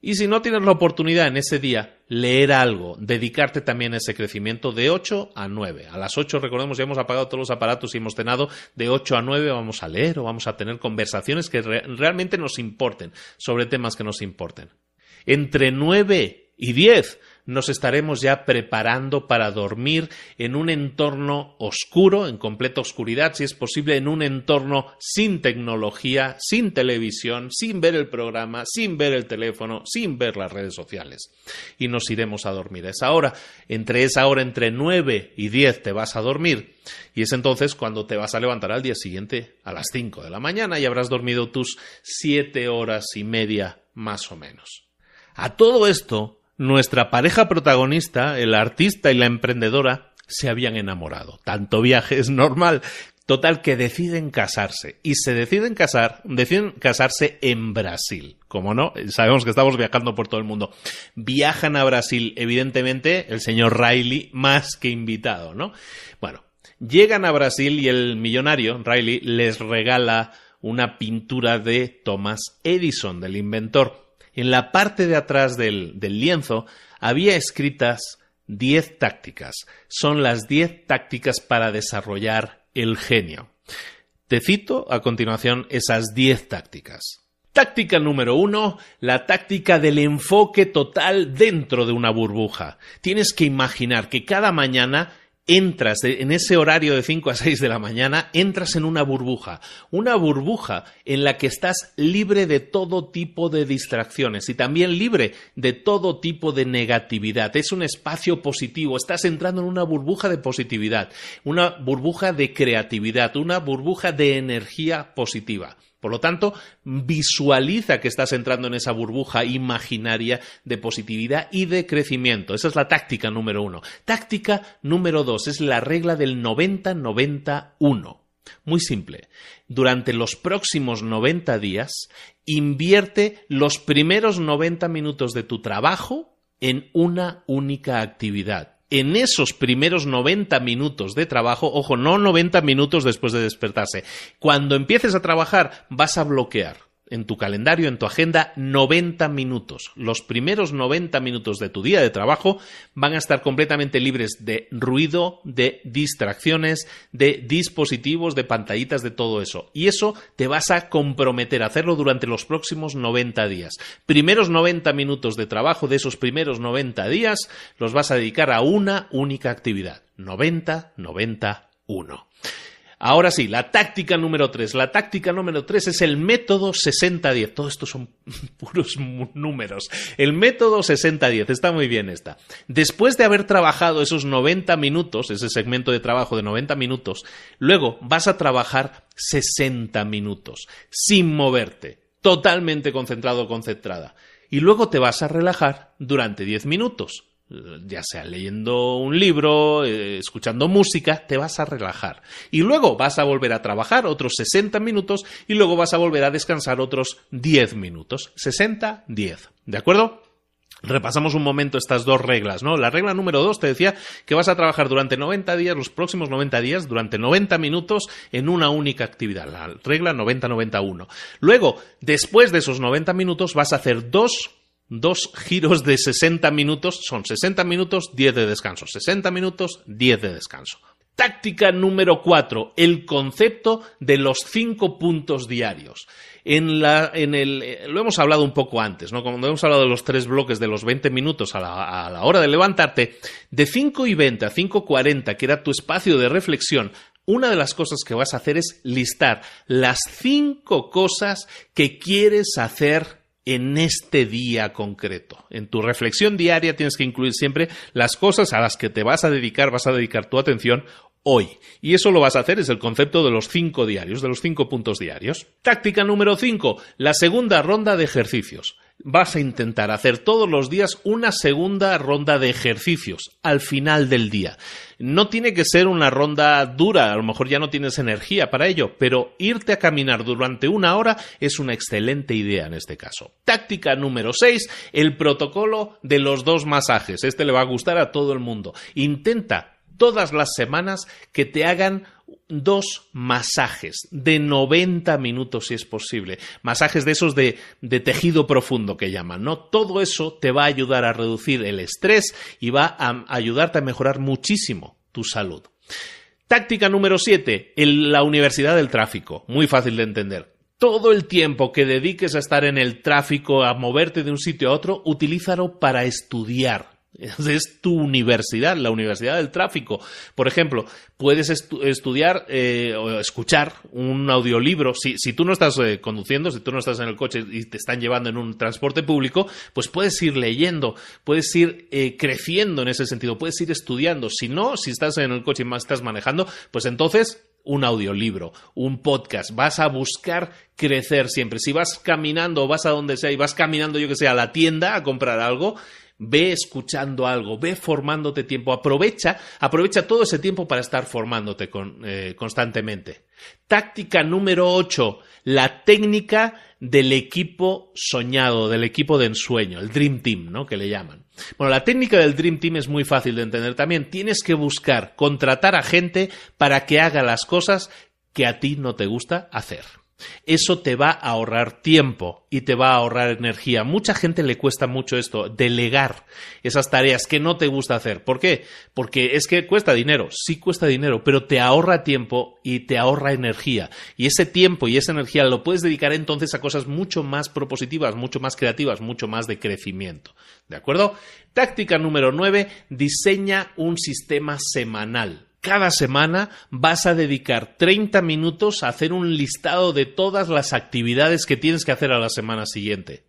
Y si no tienes la oportunidad en ese día, leer algo, dedicarte también a ese crecimiento de 8 a 9. A las 8, recordemos, ya hemos apagado todos los aparatos y hemos cenado, de 8 a 9 vamos a leer o vamos a tener conversaciones que realmente nos importen sobre temas que nos importen. Entre 9 y 10 nos estaremos ya preparando para dormir en un entorno oscuro, en completa oscuridad, si es posible, en un entorno sin tecnología, sin televisión, sin ver el programa, sin ver el teléfono, sin ver las redes sociales. Y nos iremos a dormir. A esa hora, entre esa hora, entre 9 y 10 te vas a dormir. Y es entonces cuando te vas a levantar al día siguiente a las 5 de la mañana y habrás dormido tus 7 horas y media más o menos. A todo esto, nuestra pareja protagonista, el artista y la emprendedora, se habían enamorado. Tanto viaje es normal. Total que deciden casarse. Y se deciden casar, deciden casarse en Brasil. Como no, sabemos que estamos viajando por todo el mundo. Viajan a Brasil, evidentemente, el señor Riley más que invitado, ¿no? Bueno, llegan a Brasil y el millonario, Riley, les regala una pintura de Thomas Edison, del inventor en la parte de atrás del, lienzo había escritas diez tácticas. Son las diez tácticas para desarrollar el genio. Te cito a continuación esas diez tácticas. Táctica número uno, la táctica del enfoque total dentro de una burbuja. Tienes que imaginar que cada mañana entras en ese horario de 5 a 6 de la mañana, entras en una burbuja, una burbuja en la que estás libre de todo tipo de distracciones y también libre de todo tipo de negatividad. Es un espacio positivo, estás entrando en una burbuja de positividad, una burbuja de creatividad, una burbuja de energía positiva. Por lo tanto, visualiza que estás entrando en esa burbuja imaginaria de positividad y de crecimiento. Esa es la táctica número uno. Táctica número dos es la regla del 90-91. Muy simple. Durante los próximos 90 días, invierte los primeros 90 minutos de tu trabajo en una única actividad en esos primeros 90 minutos de trabajo, ojo, no 90 minutos después de despertarse, cuando empieces a trabajar vas a bloquear en tu calendario, en tu agenda, 90 minutos. Los primeros 90 minutos de tu día de trabajo van a estar completamente libres de ruido, de distracciones, de dispositivos, de pantallitas, de todo eso. Y eso te vas a comprometer a hacerlo durante los próximos 90 días. Primeros 90 minutos de trabajo de esos primeros 90 días los vas a dedicar a una única actividad. 90, 90, 1. Ahora sí, la táctica número 3. La táctica número 3 es el método 60-10. Todo esto son (laughs) puros números. El método 60-10. Está muy bien esta. Después de haber trabajado esos 90 minutos, ese segmento de trabajo de 90 minutos, luego vas a trabajar 60 minutos, sin moverte, totalmente concentrado o concentrada. Y luego te vas a relajar durante 10 minutos ya sea leyendo un libro, eh, escuchando música, te vas a relajar. Y luego vas a volver a trabajar otros 60 minutos y luego vas a volver a descansar otros 10 minutos. 60, 10. ¿De acuerdo? Repasamos un momento estas dos reglas, ¿no? La regla número dos te decía que vas a trabajar durante 90 días, los próximos 90 días, durante 90 minutos en una única actividad. La regla 90-91. Luego, después de esos 90 minutos, vas a hacer dos dos giros de 60 minutos, son 60 minutos, 10 de descanso, 60 minutos, 10 de descanso. Táctica número 4, el concepto de los cinco puntos diarios. En la, en el, eh, lo hemos hablado un poco antes, ¿no? Cuando hemos hablado de los tres bloques de los 20 minutos a la, a la hora de levantarte, de 5 y 20 a 5.40, que era tu espacio de reflexión, una de las cosas que vas a hacer es listar las cinco cosas que quieres hacer en este día concreto. En tu reflexión diaria tienes que incluir siempre las cosas a las que te vas a dedicar, vas a dedicar tu atención hoy. Y eso lo vas a hacer es el concepto de los cinco diarios, de los cinco puntos diarios. Táctica número cinco, la segunda ronda de ejercicios vas a intentar hacer todos los días una segunda ronda de ejercicios al final del día. No tiene que ser una ronda dura, a lo mejor ya no tienes energía para ello, pero irte a caminar durante una hora es una excelente idea en este caso. Táctica número 6, el protocolo de los dos masajes. Este le va a gustar a todo el mundo. Intenta todas las semanas que te hagan dos masajes de 90 minutos si es posible. Masajes de esos de, tejido profundo que llaman, ¿no? Todo eso te va a ayudar a reducir el estrés y va a ayudarte a mejorar muchísimo tu salud. Táctica número 7, la Universidad del Tráfico. Muy fácil de entender. Todo el tiempo que dediques a estar en el tráfico, a moverte de un sitio a otro, utilízalo para estudiar. Es tu universidad, la universidad del tráfico. Por ejemplo, puedes estudiar eh, o escuchar un audiolibro. Si, tú no estás eh, conduciendo, si tú no estás en el coche y te están llevando en un transporte público, pues puedes ir leyendo, puedes ir eh, creciendo en ese sentido, puedes ir estudiando. Si no, si estás en el coche y más estás manejando, pues entonces un audiolibro, un podcast, vas a buscar crecer siempre. Si vas caminando vas a donde sea y vas caminando, yo que sé, a la tienda a comprar algo, ve escuchando algo, ve formándote tiempo, aprovecha, aprovecha todo ese tiempo para estar formándote eh, constantemente. Táctica número 8, la técnica del equipo soñado, del equipo de ensueño, el Dream Team, ¿no? Que le llaman. Bueno, la técnica del Dream Team es muy fácil de entender también. Tienes que buscar, contratar a gente para que haga las cosas que a ti no te gusta hacer. Eso te va a ahorrar tiempo y te va a ahorrar energía. Mucha gente le cuesta mucho esto, delegar esas tareas que no te gusta hacer. ¿Por qué? Porque es que cuesta dinero, sí cuesta dinero, pero te ahorra tiempo y te ahorra energía. Y ese tiempo y esa energía lo puedes dedicar entonces a cosas mucho más propositivas, mucho más creativas, mucho más de crecimiento. ¿De acuerdo? Táctica número 9, diseña un sistema semanal cada semana vas a dedicar 30 minutos a hacer un listado de todas las actividades que tienes que hacer a la semana siguiente.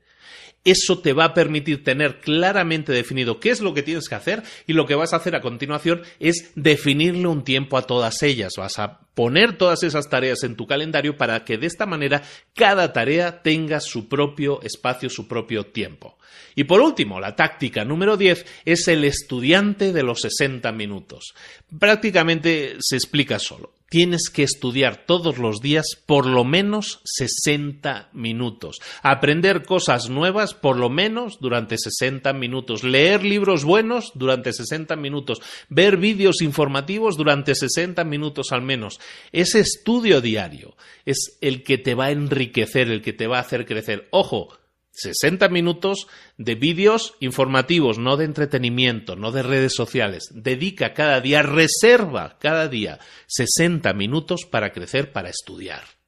Eso te va a permitir tener claramente definido qué es lo que tienes que hacer y lo que vas a hacer a continuación es definirle un tiempo a todas ellas. Vas a poner todas esas tareas en tu calendario para que de esta manera cada tarea tenga su propio espacio, su propio tiempo. Y por último, la táctica número 10 es el estudiante de los 60 minutos. Prácticamente se explica solo tienes que estudiar todos los días por lo menos 60 minutos. Aprender cosas nuevas por lo menos durante 60 minutos. Leer libros buenos durante 60 minutos. Ver vídeos informativos durante 60 minutos al menos. Ese estudio diario es el que te va a enriquecer, el que te va a hacer crecer. Ojo, 60 minutos de vídeos informativos, no de entretenimiento, no de redes sociales. Dedica cada día, reserva cada día 60 minutos para crecer, para estudiar.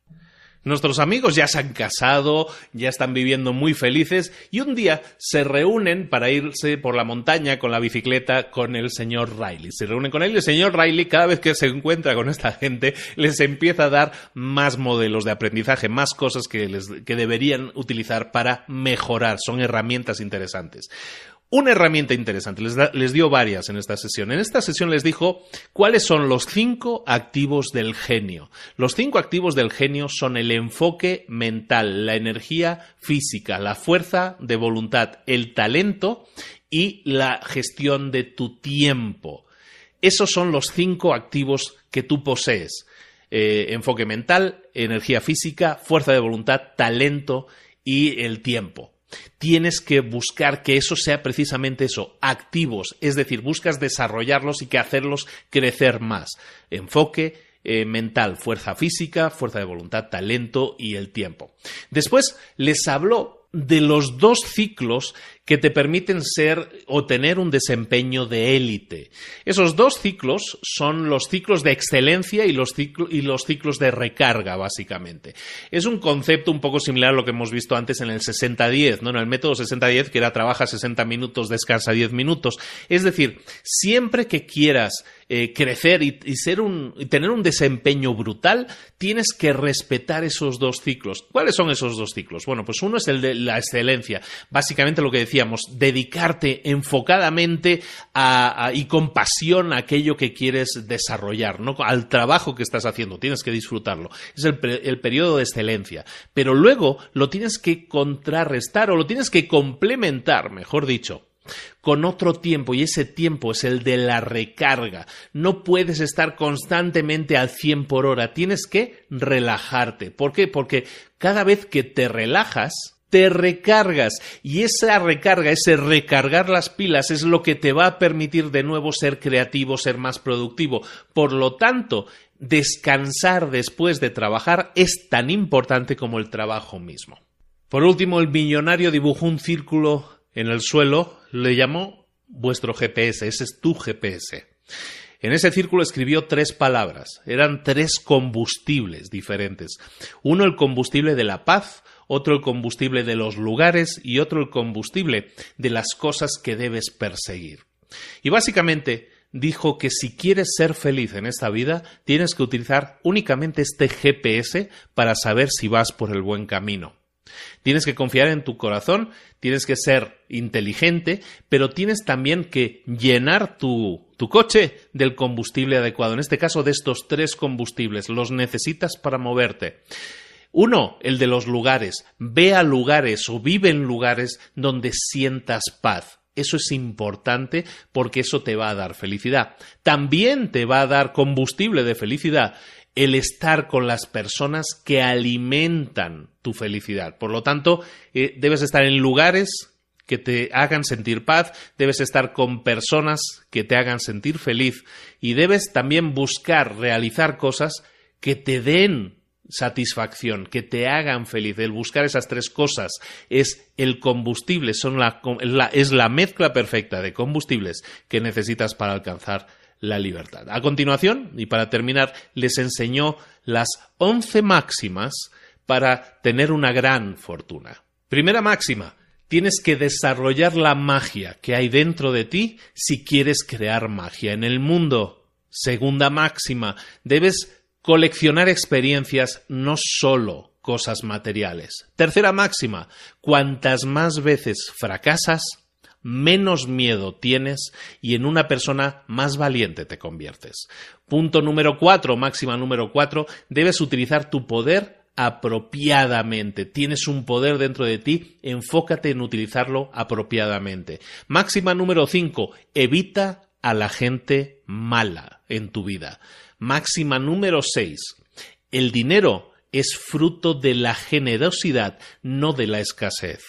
Nuestros amigos ya se han casado, ya están viviendo muy felices y un día se reúnen para irse por la montaña con la bicicleta con el señor Riley. Se reúnen con él y el señor Riley cada vez que se encuentra con esta gente les empieza a dar más modelos de aprendizaje, más cosas que, que deberían utilizar para mejorar. Son herramientas interesantes una herramienta interesante. Les, dio varias en esta sesión. En esta sesión les dijo cuáles son los cinco activos del genio. Los cinco activos del genio son el enfoque mental, la energía física, la fuerza de voluntad, el talento y la gestión de tu tiempo. Esos son los cinco activos que tú posees. Eh, enfoque mental, energía física, fuerza de voluntad, talento y el tiempo tienes que buscar que eso sea precisamente eso, activos, es decir, buscas desarrollarlos y que hacerlos crecer más. Enfoque, eh, mental, fuerza física, fuerza de voluntad, talento y el tiempo. Después les habló de los dos ciclos que te permiten ser o tener un desempeño de élite. Esos dos ciclos son los ciclos de excelencia y los, y los ciclos de recarga, básicamente. Es un concepto un poco similar a lo que hemos visto antes en el 60-10, ¿no? En el método 60-10, que era trabaja 60 minutos, descansa 10 minutos. Es decir, siempre que quieras eh, crecer y, ser un, y tener un desempeño brutal, tienes que respetar esos dos ciclos. ¿Cuáles son esos dos ciclos? Bueno, pues uno es el de la excelencia. Básicamente lo que decíamos, dedicarte enfocadamente y con pasión a aquello que quieres desarrollar, ¿no? al trabajo que estás haciendo. Tienes que disfrutarlo. Es el, el periodo de excelencia. Pero luego lo tienes que contrarrestar o lo tienes que complementar, mejor dicho, con otro tiempo y ese tiempo es el de la recarga. No puedes estar constantemente al 100 por hora, tienes que relajarte. ¿Por qué? Porque cada vez que te relajas, te recargas y esa recarga, ese recargar las pilas es lo que te va a permitir de nuevo ser creativo, ser más productivo. Por lo tanto, descansar después de trabajar es tan importante como el trabajo mismo. Por último, el millonario dibujó un círculo en el suelo, le llamó vuestro GPS, ese es tu GPS. En ese círculo escribió tres palabras, eran tres combustibles diferentes. Uno el combustible de la paz, otro el combustible de los lugares y otro el combustible de las cosas que debes perseguir. Y básicamente dijo que si quieres ser feliz en esta vida, tienes que utilizar únicamente este GPS para saber si vas por el buen camino. Tienes que confiar en tu corazón, tienes que ser inteligente, pero tienes también que llenar tu, tu, coche del combustible adecuado. En este caso, de estos tres combustibles, los necesitas para moverte. Uno, el de los lugares. Ve a lugares o vive en lugares donde sientas paz. Eso es importante porque eso te va a dar felicidad. También te va a dar combustible de felicidad el estar con las personas que alimentan tu felicidad. Por lo tanto, eh, debes estar en lugares que te hagan sentir paz, debes estar con personas que te hagan sentir feliz y debes también buscar realizar cosas que te den satisfacción, que te hagan feliz. El buscar esas tres cosas es el combustible, son es la mezcla perfecta de combustibles que necesitas para alcanzar la libertad. A continuación, y para terminar, les enseñó las once máximas para tener una gran fortuna. Primera máxima, tienes que desarrollar la magia que hay dentro de ti si quieres crear magia en el mundo. Segunda máxima, debes coleccionar experiencias, no solo cosas materiales. Tercera máxima, cuantas más veces fracasas, menos miedo tienes y en una persona más valiente te conviertes. Punto número cuatro, máxima número cuatro, debes utilizar tu poder apropiadamente. Tienes un poder dentro de ti, enfócate en utilizarlo apropiadamente. Máxima número cinco, evita a la gente mala en tu vida. Máxima número seis, el dinero es fruto de la generosidad, no de la escasez.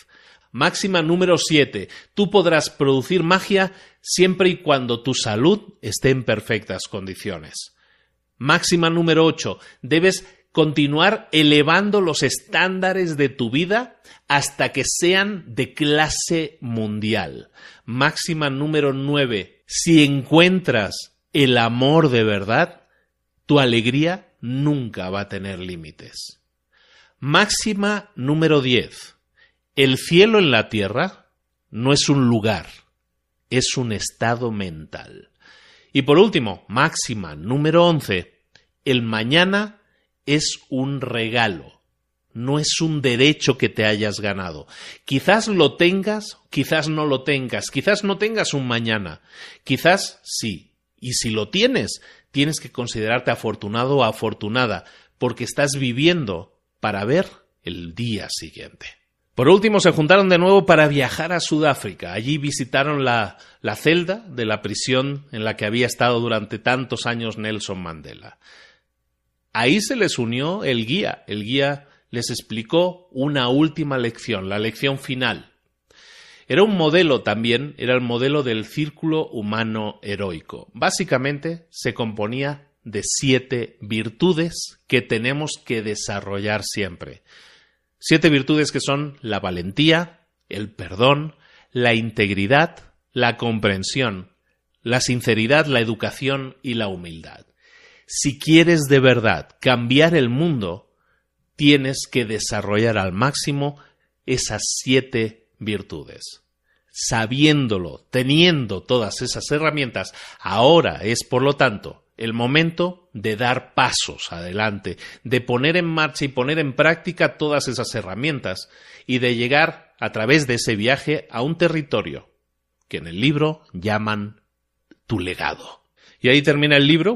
Máxima número 7. Tú podrás producir magia siempre y cuando tu salud esté en perfectas condiciones. Máxima número 8. Debes continuar elevando los estándares de tu vida hasta que sean de clase mundial. Máxima número 9. Si encuentras el amor de verdad, tu alegría nunca va a tener límites. Máxima número 10. El cielo en la tierra no es un lugar, es un estado mental. Y por último, máxima número 11, el mañana es un regalo, no es un derecho que te hayas ganado. Quizás lo tengas, quizás no lo tengas, quizás no tengas un mañana, quizás sí. Y si lo tienes, tienes que considerarte afortunado o afortunada, porque estás viviendo para ver el día siguiente. Por último, se juntaron de nuevo para viajar a Sudáfrica. Allí visitaron la, la, celda de la prisión en la que había estado durante tantos años Nelson Mandela. Ahí se les unió el guía. El guía les explicó una última lección, la lección final. Era un modelo también, era el modelo del círculo humano heroico. Básicamente se componía de siete virtudes que tenemos que desarrollar siempre. Siete virtudes que son la valentía, el perdón, la integridad, la comprensión, la sinceridad, la educación y la humildad. Si quieres de verdad cambiar el mundo, tienes que desarrollar al máximo esas siete virtudes. Sabiéndolo, teniendo todas esas herramientas, ahora es, por lo tanto, el momento de dar pasos adelante, de poner en marcha y poner en práctica todas esas herramientas y de llegar a través de ese viaje a un territorio que en el libro llaman tu legado. Y ahí termina el libro,